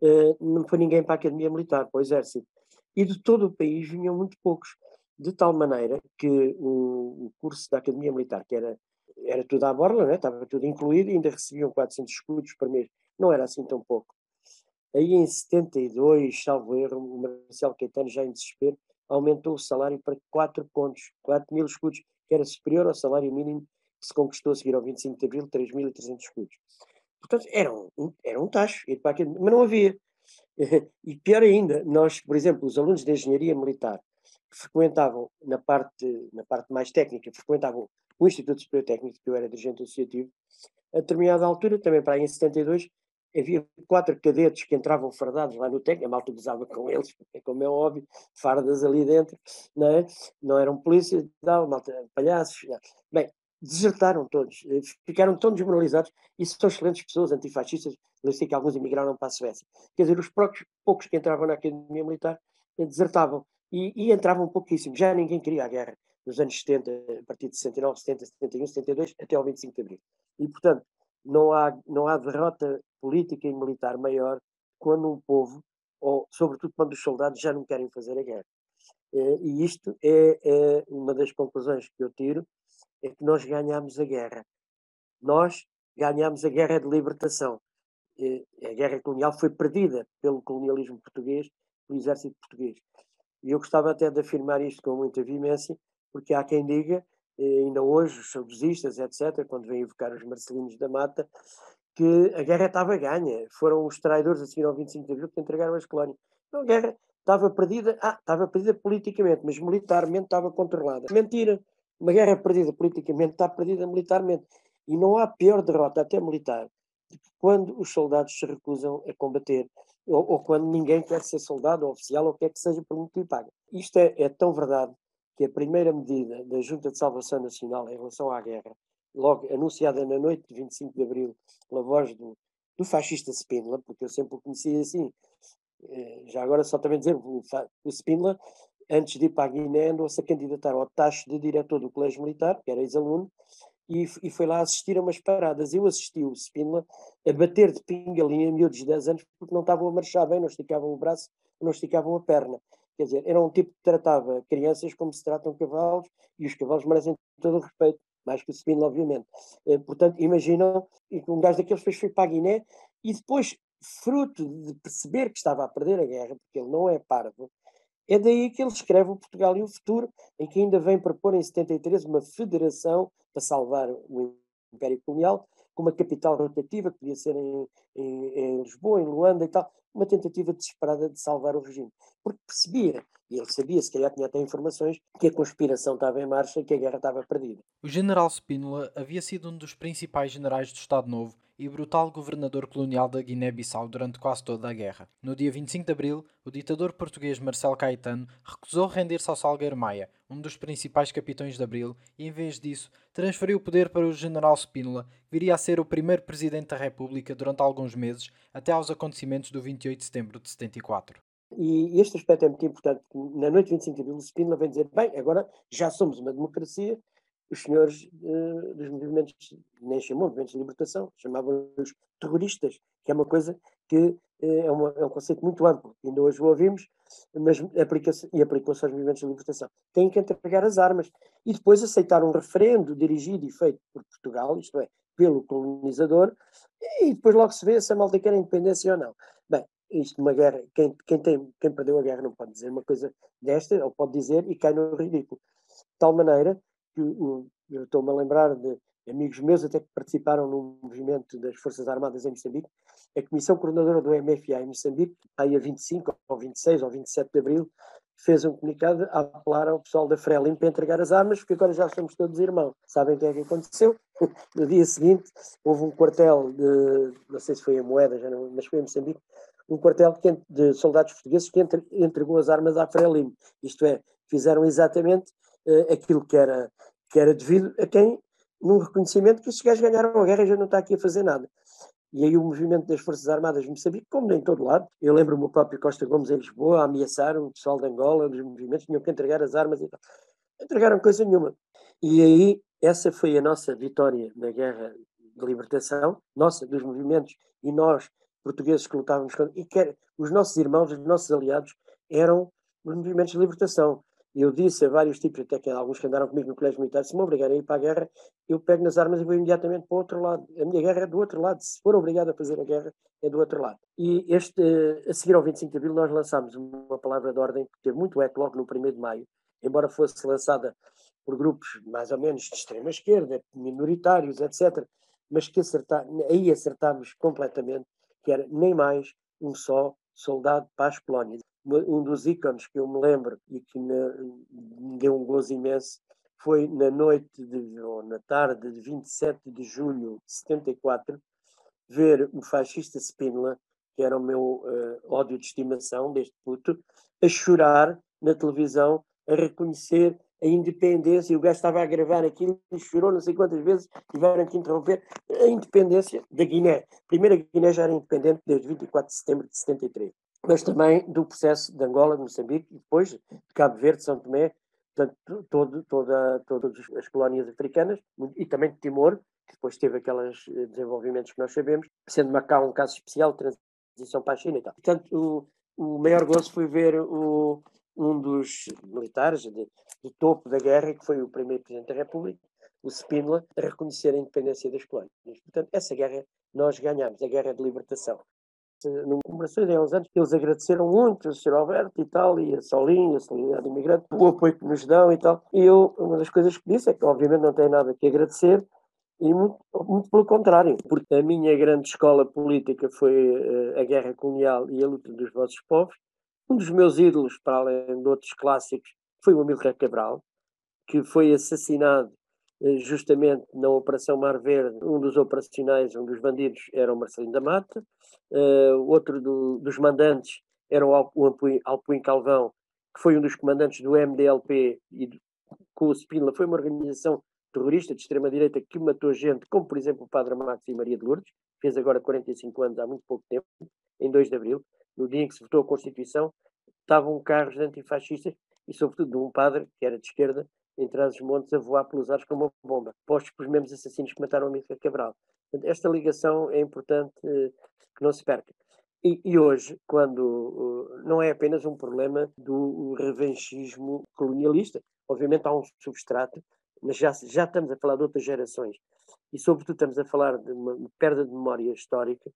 Uh, não foi ninguém para a Academia Militar, para o Exército. E de todo o país vinham muito poucos. De tal maneira que o, o curso da Academia Militar, que era, era tudo à borla, né? estava tudo incluído, ainda recebiam 400 escudos por mês. Não era assim tão pouco. Aí em 72, salvo erro, o Marcelo Caetano, já em desespero, aumentou o salário para 4 pontos, 4 mil escudos, que era superior ao salário mínimo se conquistou a seguir ao 25 de Abril, 3.300 escudos. Portanto, era um, era um tacho, mas não havia. E pior ainda, nós, por exemplo, os alunos de engenharia militar que frequentavam na parte, na parte mais técnica, frequentavam o Instituto Superior Técnico, que eu era dirigente associativo, a determinada altura, também para aí em 72, havia quatro cadetes que entravam fardados lá no técnico, a malta gozava com eles, como é óbvio, fardas ali dentro, não é? Não eram polícias, não, malta, palhaços. Não. Bem, desertaram todos, eh, ficaram tão desmoralizados e são excelentes pessoas, antifascistas, eu sei que alguns emigraram para a Suécia. Quer dizer, os próprios, poucos que entravam na Academia Militar eh, desertavam e, e entravam pouquíssimo, já ninguém queria a guerra nos anos 70, a partir de 69, 70, 71, 72, até ao 25 de Abril. E, portanto, não há, não há derrota política e militar maior quando um povo, ou sobretudo quando os soldados já não querem fazer a guerra. Eh, e isto é, é uma das conclusões que eu tiro, é que nós ganhamos a guerra. Nós ganhamos a guerra de libertação. Eh, a guerra colonial foi perdida pelo colonialismo português, pelo exército português. E eu gostava até de afirmar isto com muita vivência, porque há quem diga, ainda hoje, os saudosistas, etc., quando vêm evocar os marcelinos da mata, que a guerra estava ganha. Foram os traidores a seguir ao 25 de Abril que entregaram as colónias. Não, a guerra estava perdida, ah, estava perdida politicamente, mas militarmente estava controlada. Mentira. Uma guerra perdida politicamente está perdida militarmente. E não há pior derrota, até militar, do que quando os soldados se recusam a combater, ou, ou quando ninguém quer ser soldado ou oficial, ou quer que seja por motivo pago. Isto é, é tão verdade que a primeira medida da Junta de Salvação Nacional em relação à guerra, logo anunciada na noite de 25 de Abril, pela voz do, do fascista Spindler, porque eu sempre o conheci assim, eh, já agora só também dizer, o Spindler, antes de ir para a Guiné, andou-se a candidatar ao tacho de diretor do Colégio Militar, que era ex-aluno, e, e, foi lá assistir a umas paradas. Eu assisti o Spindler a bater de pingalinha miúdos de 10 anos porque não estavam a marchar bem, não esticavam o braço, não esticavam a perna. Quer dizer, era um tipo que tratava crianças como se tratam cavalos e os cavalos merecem todo o respeito, mais que o Spindler, obviamente. Eh, portanto, imaginam um gajo daqueles fez foi para a Guiné e depois fruto de perceber que estava a perder a guerra, porque ele não é parvo, é daí que ele escreve o Portugal e o Futuro, em que ainda vem propor em 73 uma federação para salvar o Império Colonial, com uma capital rotativa, que podia ser em, em, em, Lisboa, em Luanda e tal, uma tentativa desesperada de salvar o regime. Porque percebia, e ele sabia, se calhar tinha até informações, que a conspiração estava em marcha e que a guerra estava perdida. O general Spínola havia sido um dos principais generais do Estado Novo e brutal governador colonial da Guiné-Bissau durante quase toda a guerra. No dia 25 de abril, o ditador português Marcelo Caetano recusou render-se ao Salgueiro Maia, um dos principais capitões de abril, e em vez disso, transferiu o poder para o general Spínola, que viria a ser o primeiro presidente da República durante alguns meses, até aos acontecimentos do 28 de setembro de 74. E este aspecto é muito importante. Na noite de 25 de abril, Spínola vem dizer: bem, agora já somos uma democracia os senhores uh, dos movimentos, nem chamou movimentos de libertação, chamavam-os terroristas, que é uma coisa que uh, é, uma, é, um conceito muito amplo, ainda hoje o ouvimos, mas aplica-se, e aplicou-se aos movimentos de libertação. Têm que entregar as armas e depois aceitar um referendo dirigido e feito por Portugal, isto é, pelo colonizador, e depois logo se vê se a malta quer a independência ou não. Bem, isto uma guerra, quem, quem, tem, quem perdeu a guerra não pode dizer uma coisa desta, ou pode dizer e cai no ridículo. De tal maneira que estou-me a lembrar de amigos meus até que participaram no movimento das Forças Armadas em Moçambique, a Comissão Coordenadora do MFA em Moçambique, aí a 25 ou 26 ou 27 de Abril, fez um comunicado a apelar ao pessoal da Frelimo para entregar as armas, porque agora já somos todos irmãos. Sabem o que é que aconteceu? No dia seguinte, houve um quartel de, não sei se foi a moeda, já não, mas foi em Moçambique, um quartel de soldados portugueses que entregou as armas à Frelimo. Isto é, fizeram exatamente uh, aquilo que era, que era devido a quem, num reconhecimento que estes gajos ganharam a guerra e já não está aqui a fazer nada. E aí o movimento das Forças Armadas de Moçambique, como em todo lado, eu lembro o próprio Costa Gomes em Lisboa a ameaçar o pessoal de Angola, os movimentos tinham que entregar as armas e tal. Entregaram coisa nenhuma. E aí essa foi a nossa vitória na guerra de libertação, nossa, dos movimentos, e nós, portugueses que lutávamos contra, e que os nossos irmãos, os nossos aliados, eram os movimentos de libertação. Eu disse a vários tipos, até que alguns que andaram comigo no colégio militar, se me obrigarem a ir para a guerra, eu pego nas armas e vou imediatamente para o outro lado. A minha guerra é do outro lado. Se for obrigado a fazer a guerra, é do outro lado. E este, a seguir ao 25 de Abril, nós lançámos uma palavra de ordem que teve muito eco logo no 1 de Maio, embora fosse lançada por grupos mais ou menos de extrema esquerda, minoritários, etc. Mas que acertar, aí acertámos completamente que era nem mais um só soldado para as colónias um dos ícones que eu me lembro e que me, deu um gozo imenso foi na noite de, ou na tarde de 27 de julho de 74 ver o fascista Spínola, que era o meu uh, ódio de estimação deste puto, a chorar na televisão, a reconhecer a independência, e o gajo estava a gravar aquilo e chorou não sei quantas vezes, tiveram que interromper a independência da Guiné. A primeira Guiné já era independente desde 24 de setembro de 73 mas também do processo de Angola, de Moçambique e depois de Cabo Verde, São Tomé, portanto, todo, toda, todas as colónias africanas e também de Timor, que depois teve aqueles eh, desenvolvimentos que nós sabemos, sendo Macau um caso especial, transição para a China e tal. Portanto, o, o maior gozo foi ver o, um dos militares de, de, topo da guerra, que foi o primeiro Presidente da República, o Spínola, a reconhecer a independência das colónias. Portanto, essa guerra nós ganhamos, a guerra de libertação numa comemorações há uns anos, eles agradeceram muito o Sr. Alberto e tal, e a Solinho, a Solidariedade Imigrante, o apoio que nos dão e tal. E eu, uma das coisas que disse é que, obviamente, não tenho nada que agradecer, E muito, muito, pelo contrário, porque a minha grande escola política foi uh, a guerra colonial e a luta dos vossos povos. Um dos meus ídolos, para além de outros clássicos, foi o Amílcar Cabral, que foi assassinado justamente na Operação Mar Verde. Um dos operacionais, um dos bandidos, era o Marcelino da Mata. Uh, outro do, dos mandantes era o Alpuim, Alpuim Calvão, que foi um dos comandantes do MDLP e do, com o Spínola, foi uma organização terrorista de extrema-direita que matou gente, como por exemplo o Padre Max e Maria de Lourdes, fez agora 45 anos, há muito pouco tempo, em 2 de abril, no dia em que se votou a Constituição, estavam carros antifascistas e, sobretudo, de um padre que era de esquerda, em Trás-os-Montes, a voar pelos ares com uma bomba, postos pelos mesmos assassinos que mataram a Mítica Cabral. esta ligação é importante uh, que não se perca. E, e, hoje, quando não é apenas um problema do revanchismo colonialista, obviamente há um substrato mas já, já estamos a falar de outras gerações e, sobretudo, estamos a falar de uma perda de memória histórica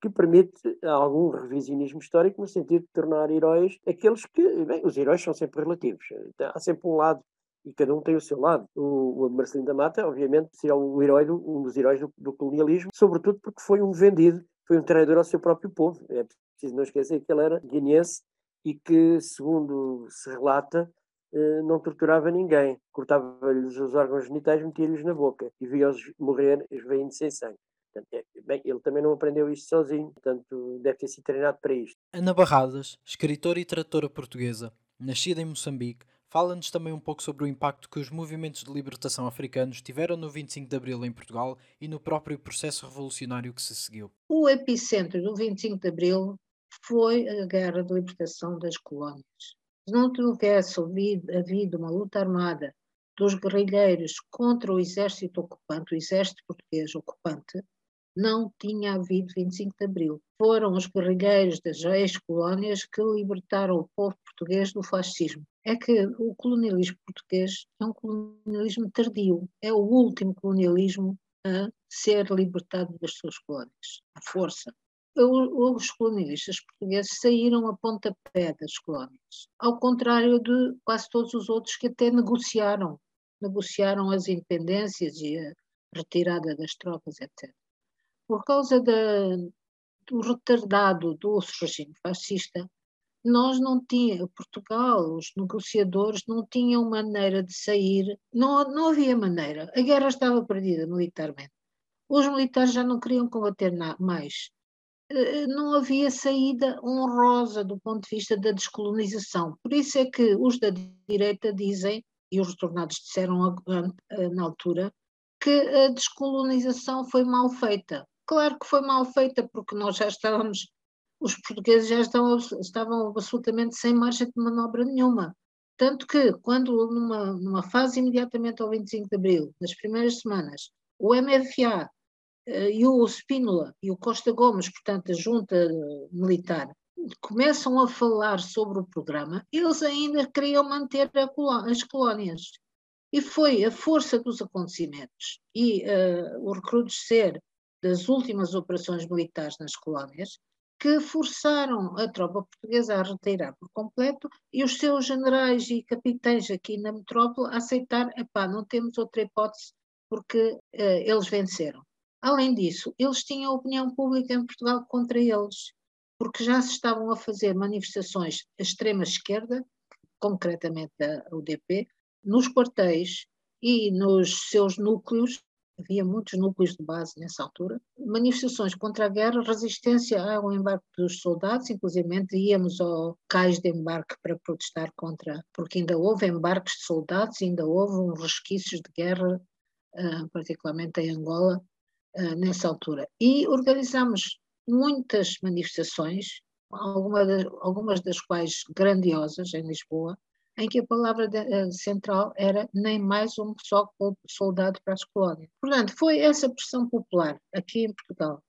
que permite algum revisionismo histórico no sentido de tornar heróis aqueles que, bem, os heróis são sempre relativos, há sempre um lado e cada um tem o seu lado. O, o Marcelino da Mata, obviamente, será o herói do, um dos heróis do, do, colonialismo, sobretudo porque foi um vendido, foi um traidor ao seu próprio povo. É preciso não esquecer que ele era guineense e que, segundo se relata, eh, não torturava ninguém, cortava-lhes os órgãos genitais, metia-lhes na boca e via-os morrer esvaindo sem sangue. Portanto, é, bem, ele também não aprendeu isto sozinho, portanto, deve ter sido treinado para isto. Ana Barradas, escritora e tradutora portuguesa, nascida em Moçambique, fala-nos também um pouco sobre o impacto que os movimentos de libertação africanos tiveram no 25 de Abril em Portugal e no próprio processo revolucionário que se seguiu. O epicentro do 25 de Abril foi a Guerra de Libertação das Colónias. Se não tivesse havido uma luta armada dos guerrilheiros contra o exército ocupante, o exército português ocupante, não tinha havido 25 de Abril. Foram os guerrilheiros das ex-colónias que libertaram o povo português do fascismo. É que o colonialismo português é um colonialismo tardio, é o último colonialismo a ser libertado das suas colónias, a força os colonialistas portugueses saíram a pontapé das colónias, ao contrário de quase todos os outros que até negociaram, negociaram as independências e a retirada das tropas, etc. Por causa da, do retardado do regime fascista, nós não tínhamos, Portugal, os negociadores não tinham maneira de sair, não, não havia maneira, a guerra estava perdida militarmente. Os militares já não queriam combater mais eh, não havia saída honrosa do ponto de vista da descolonização. Por isso é que os da direita dizem, e os retornados disseram na altura, que a descolonização foi mal feita. Claro que foi mal feita, porque nós já estávamos, os portugueses já estavam, estavam absolutamente sem margem de manobra nenhuma. Tanto que, quando numa, numa fase imediatamente ao 25 de abril, nas primeiras semanas, o MFA eh, e o Spínola e o Costa Gomes, portanto, a junta militar, começam a falar sobre o programa, eles ainda queriam manter as colónias. E foi a força dos acontecimentos e uh, o recrudescer das últimas operações militares nas colónias que forçaram a tropa portuguesa a retirar por completo e os seus generais e capitães aqui na metrópole a aceitar, epá, não temos outra hipótese porque uh, eles venceram. Além disso, eles tinham opinião pública em Portugal contra eles, porque já se estavam a fazer manifestações à extrema esquerda, concretamente a UDP, nos quartéis e nos seus núcleos, havia muitos núcleos de base nessa altura, manifestações contra a guerra, resistência ao embarque dos soldados, inclusive íamos ao cais de embarque para protestar contra, porque ainda houve embarques de soldados, ainda houve resquícios de guerra, uh, particularmente em Angola, uh, nessa altura. E organizamos muitas manifestações, alguma de, algumas das quais grandiosas em Lisboa, em que a palavra de, uh, central era nem mais um só soldado para as colónias. Portanto, foi essa pressão popular aqui em Portugal,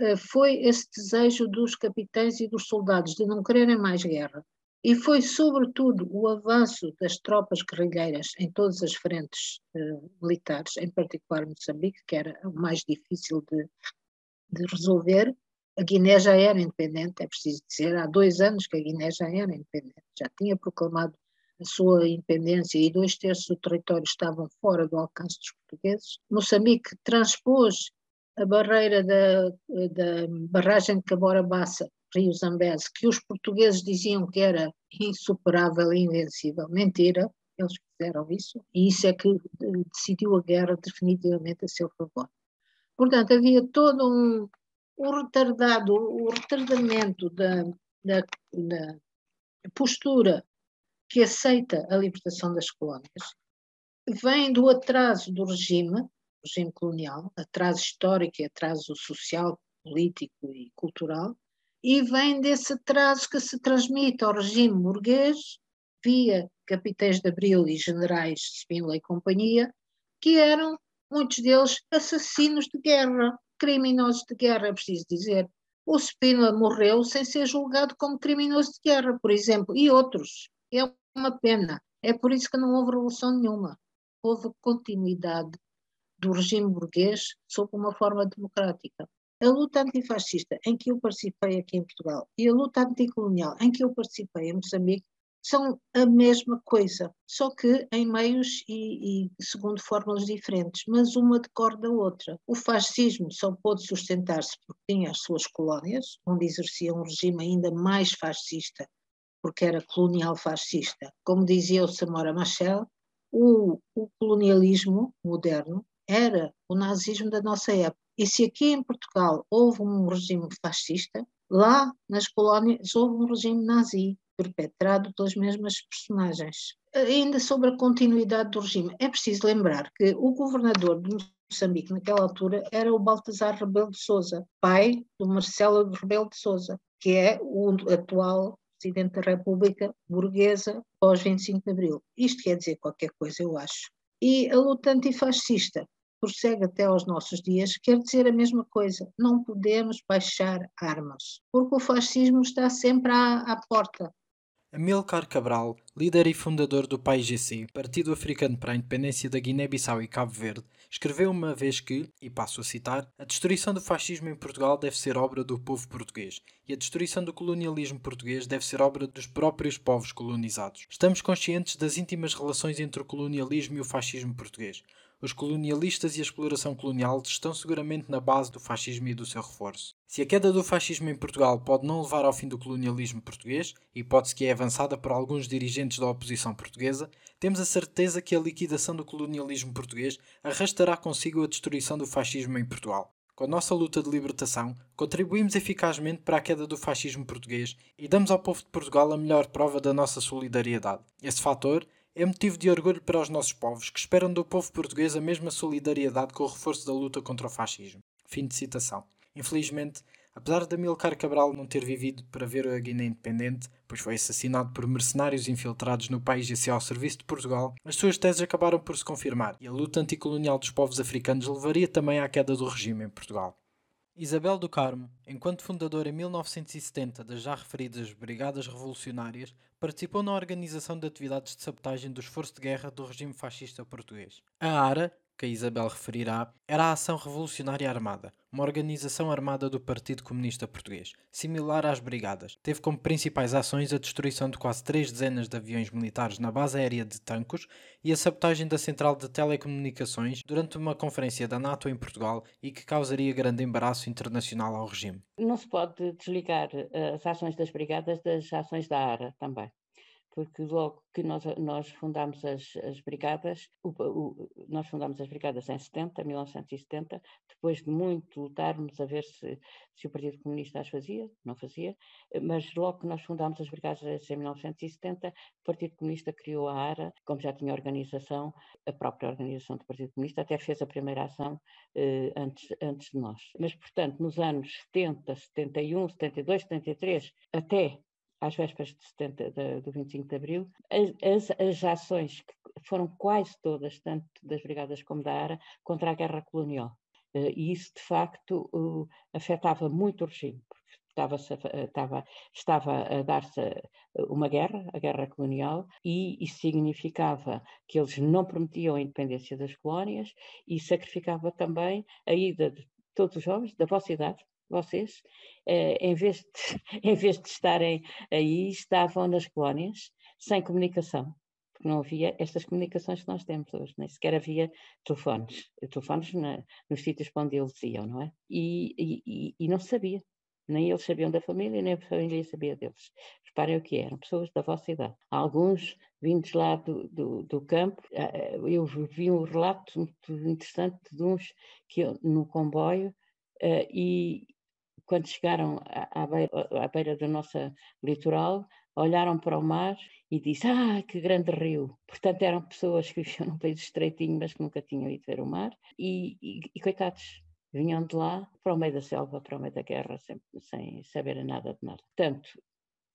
uh, foi esse desejo dos capitães e dos soldados de não quererem mais guerra, e foi, sobretudo, o avanço das tropas guerrilheiras em todas as frentes uh, militares, em particular Moçambique, que era o mais difícil de, de resolver. A Guiné já era independente, é preciso dizer, há dois anos que a Guiné já era independente, já tinha proclamado a sua independência e dois terços do território estavam fora do alcance dos portugueses. Moçambique transpôs a barreira da, da barragem de Cabora Bassa, Rio Zambeze, que os portugueses diziam que era insuperável e invencível. Mentira, eles fizeram isso, e isso é que decidiu a guerra definitivamente a seu favor. Portanto, havia todo um, um retardado, o um retardamento da, da, da postura que aceita a libertação das colónias, vem do atraso do regime, regime colonial, atraso histórico e atraso social, político e cultural, e vem desse atraso que se transmite ao regime burguês via capitães de Abril e generais de Spínola e companhia, que eram, muitos deles, assassinos de guerra, criminosos de guerra, é preciso dizer. O Spínola morreu sem ser julgado como criminoso de guerra, por exemplo, e outros. É uma pena. É por isso que não houve revolução nenhuma. Houve continuidade do regime burguês sob uma forma democrática. A luta antifascista em que eu participei aqui em Portugal e a luta anticolonial em que eu participei em Moçambique são a mesma coisa, só que em meios e, e, segundo fórmulas diferentes, mas uma decorre da outra. O fascismo só pôde sustentar-se porque tinha as suas colónias, onde exercia um regime ainda mais fascista, porque era colonial fascista. Como dizia o Samora Machel, o, o colonialismo moderno era o nazismo da nossa época. E se aqui em Portugal houve um regime fascista, lá nas colónias houve um regime nazi perpetrado pelas mesmas personagens. Ainda sobre a continuidade do regime, é preciso lembrar que o governador de Moçambique naquela altura era o Baltazar Rebelo de Sousa, pai do Marcelo Rebelo de Sousa, que é o atual Presidente da República burguesa pós 25 de Abril. Isto quer dizer qualquer coisa, eu acho. E a luta antifascista prossegue até aos nossos dias, quer dizer a mesma coisa. Não podemos baixar armas, porque o fascismo está sempre à, à porta. Amilcar Cabral, líder e fundador do PAIGC, Partido Africano para a Independência da Guiné-Bissau e Cabo Verde, escreveu uma vez que, e passo a citar, a destruição do fascismo em Portugal deve ser obra do povo português e a destruição do colonialismo português deve ser obra dos próprios povos colonizados. Estamos conscientes das íntimas relações entre o colonialismo e o fascismo português. Os colonialistas e a exploração colonial estão seguramente na base do fascismo e do seu reforço. Se a queda do fascismo em Portugal pode não levar ao fim do colonialismo português, hipótese que é avançada por alguns dirigentes da oposição portuguesa, temos a certeza que a liquidação do colonialismo português arrastará consigo a destruição do fascismo em Portugal. Com a nossa luta de libertação, contribuímos eficazmente para a queda do fascismo português e damos ao povo de Portugal a melhor prova da nossa solidariedade. Esse fator é motivo de orgulho para os nossos povos, que esperam do povo português a mesma solidariedade com o reforço da luta contra o fascismo. Fim de citação. Infelizmente, apesar de Amilcar Cabral não ter vivido para ver a Guiné independente, pois foi assassinado por mercenários infiltrados no país e seu ao serviço de Portugal, as suas teses acabaram por se confirmar e a luta anticolonial dos povos africanos levaria também à queda do regime em Portugal. Isabel do Carmo, enquanto fundadora em 1970 das já referidas Brigadas Revolucionárias, participou na organização de atividades de sabotagem do esforço de guerra do regime fascista português. A ARA, que a Isabel referirá, era a Ação Revolucionária Armada, uma organização armada do Partido Comunista Português, similar às Brigadas. Teve como principais ações a destruição de quase três dezenas de aviões militares na base aérea de Tancos e a sabotagem da central de telecomunicações durante uma conferência da NATO em Portugal e que causaria grande embaraço internacional ao regime. Não se pode desligar eh, as ações das Brigadas das ações da ARA também porque logo que nós, nós fundámos as, as brigadas, o, o, nós fundámos as brigadas em 70, 1970, depois de muito lutarmos a ver se, se o Partido Comunista as fazia, não fazia, mas logo que nós fundámos as brigadas em 1970, o Partido Comunista criou a ARA, como já tinha organização, a própria organização do Partido Comunista até fez a primeira ação eh, antes, antes de nós. Mas, portanto, nos anos 70, 71, 72, 73, até às vésperas de 70, de, do 25 de Abril, as, as ações que foram quase todas, tanto das Brigadas como da ARA, contra a guerra colonial. Eh, e isso, de facto, afetava muito o regime, porque estava, estava, estava a dar-se uma guerra, a guerra colonial, e isso significava que eles não permitiam a independência das colónias e sacrificava também a ida de todos os jovens da vossa idade, vocês, eh, em, vez de, em vez de estarem aí, estavam nas colónias, sem comunicação. não havia estas comunicações que nós temos hoje, nem sequer havia telefones, telefones na, nos sítios onde eles iam, não é? E, e, e não sabia, nem eles sabiam da família, nem a família sabia deles. Reparem o que eram, pessoas da vossa idade. Alguns vindos lá do, do, do campo, eh, eu vi um relato muito interessante de uns que no comboio uh, e quando chegaram à, beira, à beira da nossa litoral, olharam para o mar e disse, ah, que grande rio. Portanto, eram pessoas que viviam num país estreitinho, mas que nunca tinham ido ver o mar, e, e, e coitados, vinham de lá para o meio da selva, para o meio da guerra, sem, sem saber nada de nada. Portanto,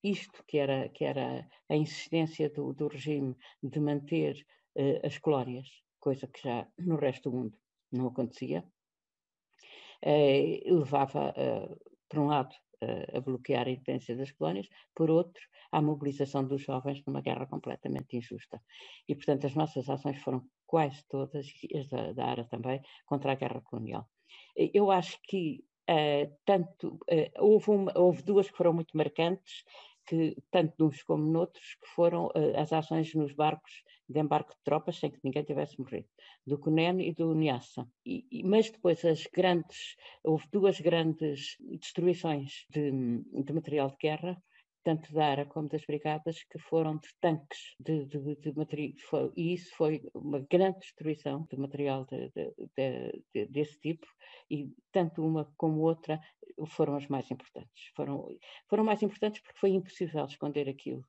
isto que era, que era a insistência do, do regime de manter uh, as colónias, coisa que já no resto do mundo não acontecia, uh, levava, uh, por um lado, a bloquear a independência das colónias, por outro, à mobilização dos jovens numa guerra completamente injusta. E, portanto, as nossas ações foram quase todas, e as da, da também, contra a guerra colonial. Eu acho que Uh, tanto uh, houve, uma, houve, duas que foram muito marcantes, que tanto nos como noutros, que foram uh, as ações nos barcos de embarque de tropas sem que ninguém tivesse morrido, do CUNEN e do Niassa. E, e, mas depois as grandes, houve duas grandes destruições de, de material de guerra, tanto da ARA como das brigadas, que foram de tanques de, de, de material, e isso foi uma grande destruição de material de, de, desse tipo, e tanto uma como outra foram as mais importantes. Foram, foram mais importantes porque foi impossível esconder aquilo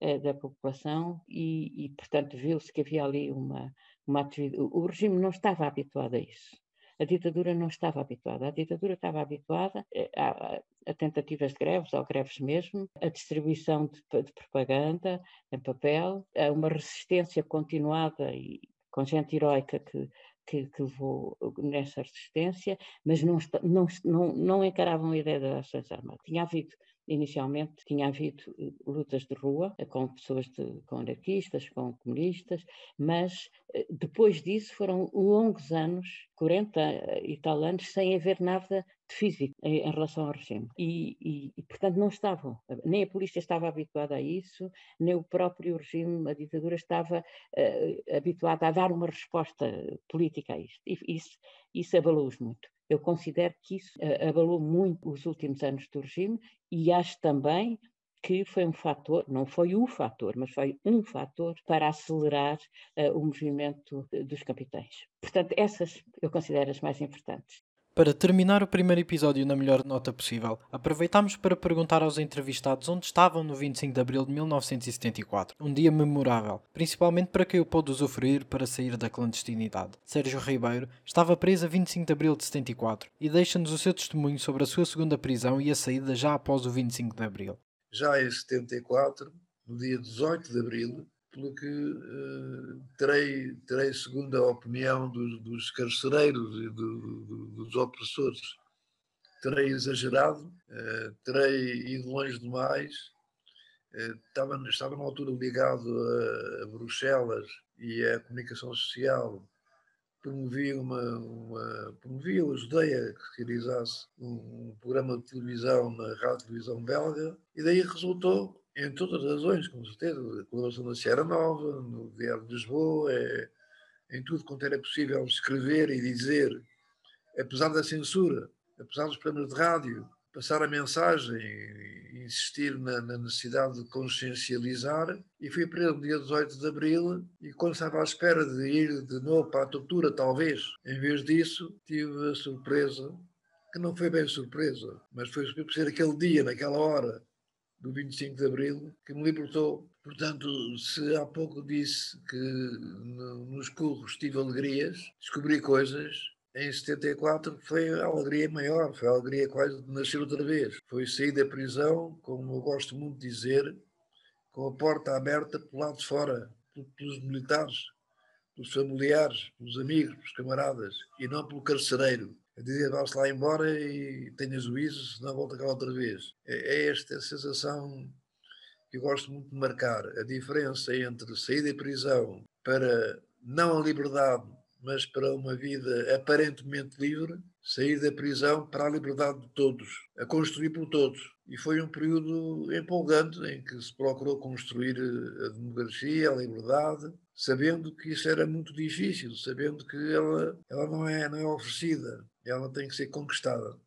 eh, da população e, e portanto, viu-se que havia ali uma, uma atividade. O regime não estava habituado a isso. A ditadura não estava habituada. A ditadura estava habituada eh, a, a tentativas de greves, ou greves mesmo, a distribuição de, de, propaganda em papel, a uma resistência continuada e com gente heroica que, que, que levou nessa resistência, mas não, não, não, não encaravam a ideia das ações armadas. Tinha havido Inicialmente tinha havido eh, lutas de rua eh, com pessoas, de, com anarquistas, com comunistas, mas eh, depois disso foram longos anos, 40 e tal anos, sem haver nada de físico em, em relação ao regime. E, e, e, portanto, não estavam, nem a polícia estava habituada a isso, nem o próprio regime, a ditadura, estava uh, habituada a dar uma resposta política a isto. E isso, isso abalou-os muito. Eu considero que isso uh, abalou muito os últimos anos do regime e acho também que foi um fator, não foi o fator, mas foi um fator para acelerar uh, o movimento dos capitães. Portanto, essas eu considero as mais importantes. Para terminar o primeiro episódio na melhor nota possível, aproveitamos para perguntar aos entrevistados onde estavam no 25 de abril de 1974, um dia memorável, principalmente para quem o pôde usufruir para sair da clandestinidade. Sérgio Ribeiro estava preso a 25 de abril de 74 e deixa-nos o seu testemunho sobre a sua segunda prisão e a saída já após o 25 de abril. Já em 74, no dia 18 de abril, que uh, terei, terei, segundo a opinião dos, dos carcereiros e do, do, dos opressores, terei exagerado, uh, terei ido longe demais. Uh, estava, estava na altura ligado a, a, Bruxelas e a comunicação social. Promovia uma, uma promovia, ajudei a que se realizasse um, um programa de televisão na rádio televisão belga e daí resultou em todas as razões, com certeza, a colaboração da Sierra Nova, no Diário de Lisboa, é, em tudo quanto era possível escrever e dizer, apesar da censura, apesar dos programas de rádio, passar a mensagem, insistir na, na, necessidade de consciencializar, e fui preso no dia 18 de abril, e quando estava à espera de ir de novo para a tortura, talvez, em vez disso, tive a surpresa, que não foi bem surpresa, mas foi por ser aquele dia, naquela hora, do 25 de Abril, que me libertou. Portanto, se há pouco disse que nos curros tive alegrias, descobri coisas, em 74 foi a alegria maior, foi a alegria quase de nascer outra vez. Foi sair da prisão, como eu gosto muito de dizer, com a porta aberta pelo lado de fora, pelos militares, pelos familiares, pelos amigos, pelos camaradas, e não pelo carcereiro a dizer vá-se lá embora e tenha juízo, senão volta cá outra vez. É, é esta sensação que eu gosto muito de marcar, a diferença entre sair da prisão para não a liberdade, mas para uma vida aparentemente livre, sair da prisão para a liberdade de todos, a construir por todos. e foi um período empolgante em que se procurou construir eh, a democracia, a liberdade, sabendo que isso era muito difícil, sabendo que ela, ela não, é, não é oferecida, ela tem que ser conquistada.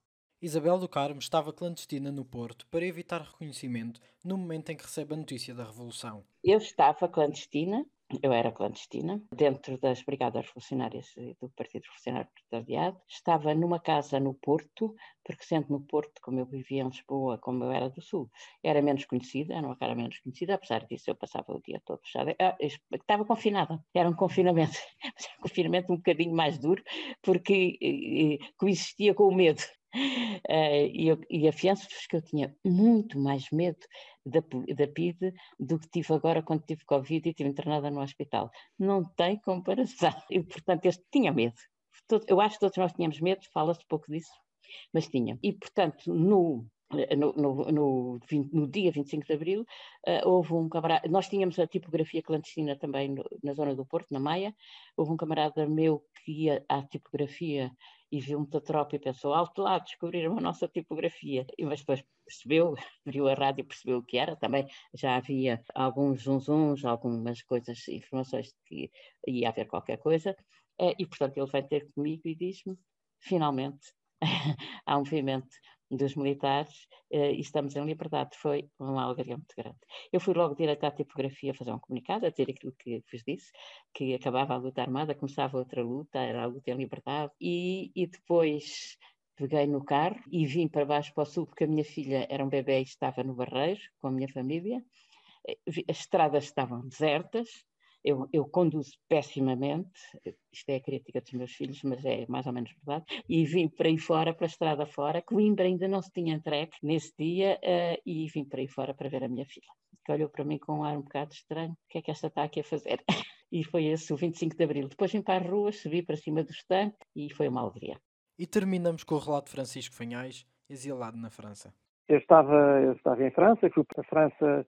Isabel do Carmo estava clandestina no Porto para evitar reconhecimento no momento em que recebe a notícia da Revolução. Eu estava clandestina eu era clandestina, dentro das Brigadas Revolucionárias do Partido Revolucionário Proletariado. Estava numa casa no Porto, porque sendo no Porto, como eu vivia em Lisboa, como eu era do Sul, era menos conhecida, era uma cara menos conhecida, apesar disso eu passava o dia todo fechada. Ah, estava confinada, era um confinamento, um confinamento um bocadinho mais duro, porque eh, eh, coexistia com o medo. Uh, e, eu, e afianço-vos que eu tinha muito mais medo da, da PIDE do que tive agora quando tive Covid e estive internada no hospital. Não tem comparação. E, portanto, este tinha medo. Eu acho que todos nós tínhamos medo, fala-se pouco disso, mas tinha. E, portanto, no no, no, no, no, dia 25 de Abril, uh, houve um camarada, nós tínhamos a tipografia clandestina também no, na zona do Porto, na Maia, houve um camarada meu que ia à tipografia e viu um Tatropa e pensou, alto lá, descobriram a nossa tipografia. E, mas depois percebeu, viu a rádio percebeu o que era. Também já havia alguns zunzuns, algumas coisas, informações que ia haver qualquer coisa. Eh, e, portanto, ele vem ter comigo e diz-me, finalmente, há um movimento dos militares uh, e estamos em liberdade. Foi uma alegria muito grande. Eu fui logo direto à tipografia fazer um comunicado, a dizer aquilo que vos disse, que acabava a luta armada, começava outra luta, era a luta em liberdade, e, e depois peguei no carro e vim para baixo para o sul, porque a minha filha era um bebê e estava no Barreiro com a minha família. Eh, as estradas estavam desertas, eu, eu conduzo pessimamente, isto é a crítica dos meus filhos, mas é mais ou menos verdade, e vim para aí fora, para a estrada fora, Coimbra ainda não se tinha entregue nesse dia, uh, e vim para aí fora para ver a minha filha, que olhou para mim com um ar um bocado estranho, o que é que esta está aqui a fazer? e foi esse o 25 de Abril. Depois vim para as ruas, subi para cima do estanque e foi uma alegria. E terminamos com o relato de Francisco Fanhais, exilado na França. Eu estava, eu estava em França, fui para a França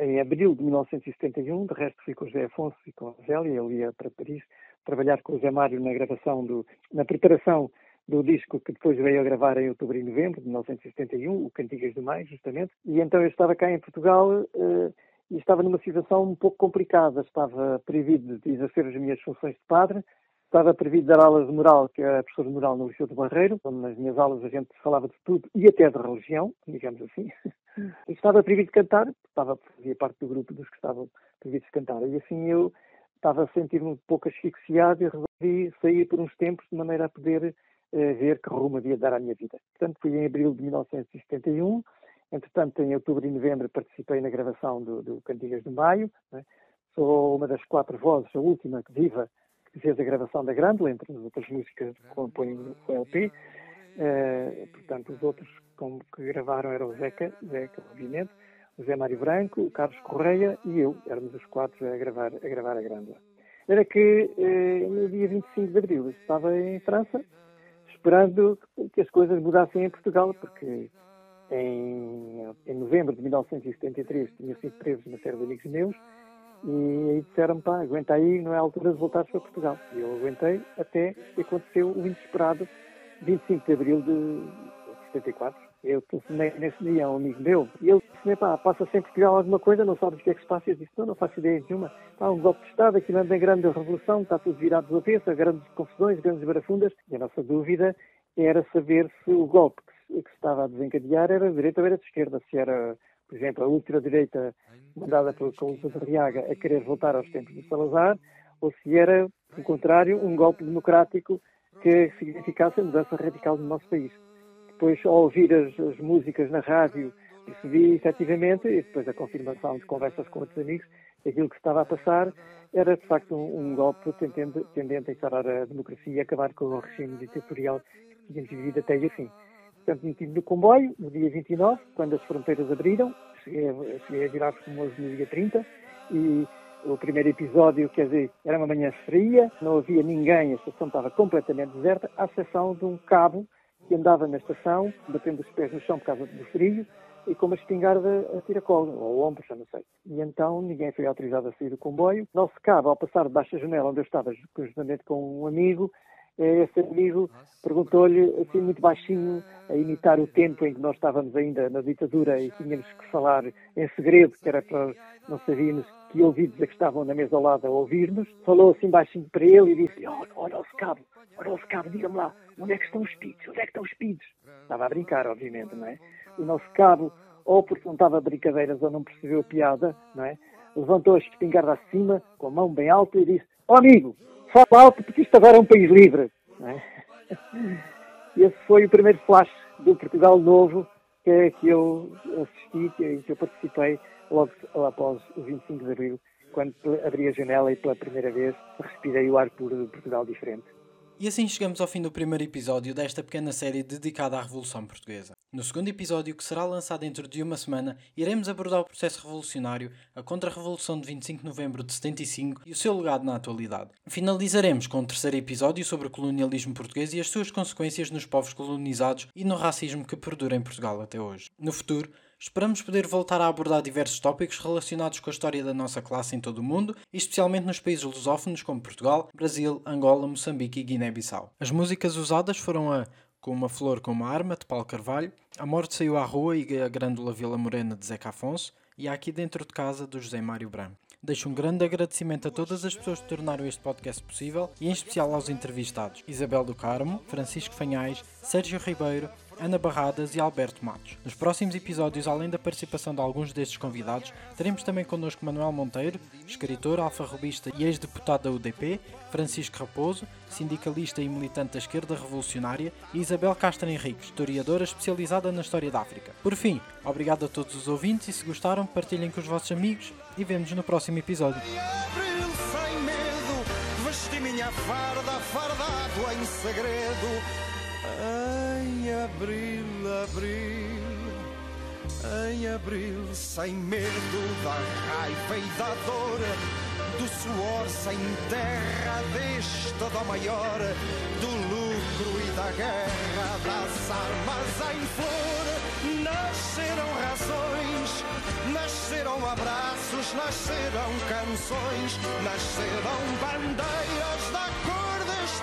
em abril de 1971, de resto fui com o José Afonso e com a Zélia, ele ia para Paris trabalhar com o Zé Mário na gravação, do, na preparação do disco que depois veio a gravar em outubro e novembro de 1971, o Cantigas do Mais, justamente. E então eu estava cá em Portugal uh, e estava numa situação um pouco complicada. Estava previsto de exercer as minhas funções de padre, Estava previsto dar aulas de moral, que era professor de moral no Liceu do Barreiro, onde nas minhas aulas a gente falava de tudo e até de religião, digamos assim. estava previsto cantar, estava, fazia parte do grupo dos que estavam previstos cantar. E assim eu estava a sentir-me um pouco asfixiado e resolvi sair por uns tempos de maneira a poder uh, ver que rumo havia de dar à minha vida. Portanto, fui em abril de 1971. Entretanto, em outubro e novembro participei na gravação do, do Cantigas de Maio. Né? Sou uma das quatro vozes, a última que viva fez a gravação da Grândola, entre as outras músicas que compõem o LP. Uh, eh, portanto, os outros como que gravaram eram o Zeca, Zeca, obviamente, o Zé Mário Branco, o Carlos Correia e eu. Éramos os quatro a gravar a, gravar a Grândola. Era que uh, no dia 25 de abril eu estava em França, esperando que as coisas mudassem em Portugal, porque em, em novembro de 1973 tinha sido preso uma série de amigos meus e aí disseram-me, pá, aguenta aí, não é a altura de voltar para Portugal. E eu aguentei até que aconteceu o inesperado 25 de abril de 74. Eu telefonei nesse dia a um amigo meu e ele disse: pá, passa-se em Portugal alguma coisa, não sabes o que é que se passa? Eu disse: não, não faço ideia nenhuma. Há um golpe de Estado, aqui anda em grande revolução, está tudo virado do avesso, grandes confusões, grandes barafundas. E a nossa dúvida era saber se o golpe que se, estava a desencadear era de direita ou era de esquerda, se era por exemplo, a ultradireita mandada pelo Couso de Riaga a querer voltar aos tempos de Salazar, ou se era, pelo contrário, um golpe democrático que significasse a mudança radical no nosso país. Depois, ao ouvir as, as músicas na rádio, percebi efetivamente, e depois a confirmação de conversas com outros amigos, aquilo que estava a passar era de facto um, um golpe tendente, tendente a instaurar a democracia e acabar com o regime ditatorial que tínhamos vivido até e fim portanto, meti no comboio, no dia 29, quando as fronteiras abriram, cheguei, cheguei a virar famoso no dia 30, e o primeiro episódio, quer dizer, era uma manhã fria, não havia ninguém, a estação estava completamente deserta, à exceção de um cabo que andava na estação, batendo os pés no chão por causa do frio, e com uma espingarda a tiracolo, ou ombro, já não sei. E então ninguém foi autorizado a sair do comboio. Nosso cabo, ao passar debaixo da janela onde eu estava, conjuntamente com um amigo, esse amigo perguntou-lhe, assim, muito baixinho, a imitar o tempo em que nós estávamos ainda na ditadura e tínhamos que falar em segredo, que era para não sabíamos que ouvidos é que estavam na mesa ao lado a ouvir-nos, falou assim baixinho para ele e disse: Ó, oh, nosso cabo, ó, nosso cabo, diga-me lá, onde é que estão os pidos? Onde é que estão os pidos? Estava a brincar, obviamente, não é? O nosso cabo, ou porque não estava brincadeiras ou não percebeu a piada, não é? Levantou a espingarda acima, com a mão bem alta e disse: Ó oh, amigo, fala alto porque isto agora é um país livre. Não é? Esse foi o primeiro flash do Portugal Novo que, que eu assisti, que, que eu participei logo após o 25 de Abril, quando abri a janela e pela primeira vez respirei o ar por Portugal diferente. E assim chegamos ao fim do primeiro episódio desta pequena série dedicada à Revolução Portuguesa. No segundo episódio, que será lançado dentro de uma semana, iremos abordar o processo revolucionário, a contra-revolução de 25 de novembro de 75 e o seu legado na atualidade. Finalizaremos com o terceiro episódio sobre o colonialismo português e as suas consequências nos povos colonizados e no racismo que perdura em Portugal até hoje. No futuro, Esperamos poder voltar a abordar diversos tópicos relacionados com a história da nossa classe em todo o mundo, especialmente nos países lusófonos como Portugal, Brasil, Angola, Moçambique e Guiné-Bissau. As músicas usadas foram a Com uma Flor com uma Arma, de Paulo Carvalho, A Morte Saiu à Rua e a Grândola Vila Morena, de Zeca Afonso, e Aqui Dentro de Casa, do José Mário Branco. Deixo um grande agradecimento a todas as pessoas que tornaram este podcast possível e em especial aos entrevistados Isabel do Carmo, Francisco Fanhais, Sérgio Ribeiro, Ana Barradas e Alberto Matos. Nos próximos episódios, além da participação de alguns destes convidados, teremos também connosco Manuel Monteiro, escritor, alfarrobista e ex-deputado da UDP, Francisco Raposo, sindicalista e militante da esquerda revolucionária, e Isabel Castro Henriques, historiadora especializada na história da África. Por fim, obrigado a todos os ouvintes e se gostaram, partilhem com os vossos amigos e vemos no próximo episódio. farda, em segredo em abril, abril, em abril, sem medo da raiva e da dor, do suor sem terra, deste dó maior, do lucro e da guerra, das armas em flor, nasceram razões, nasceram abraços, nasceram canções, nasceram bandeiras da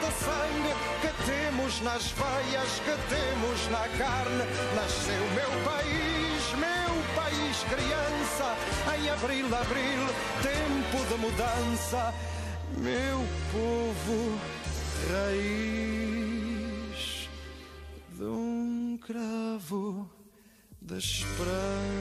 do sangue que temos nas veias, que temos na carne. Nasceu meu país, meu país criança, em abril, abril, tempo de mudança. Meu povo, raiz de um cravo da esperança.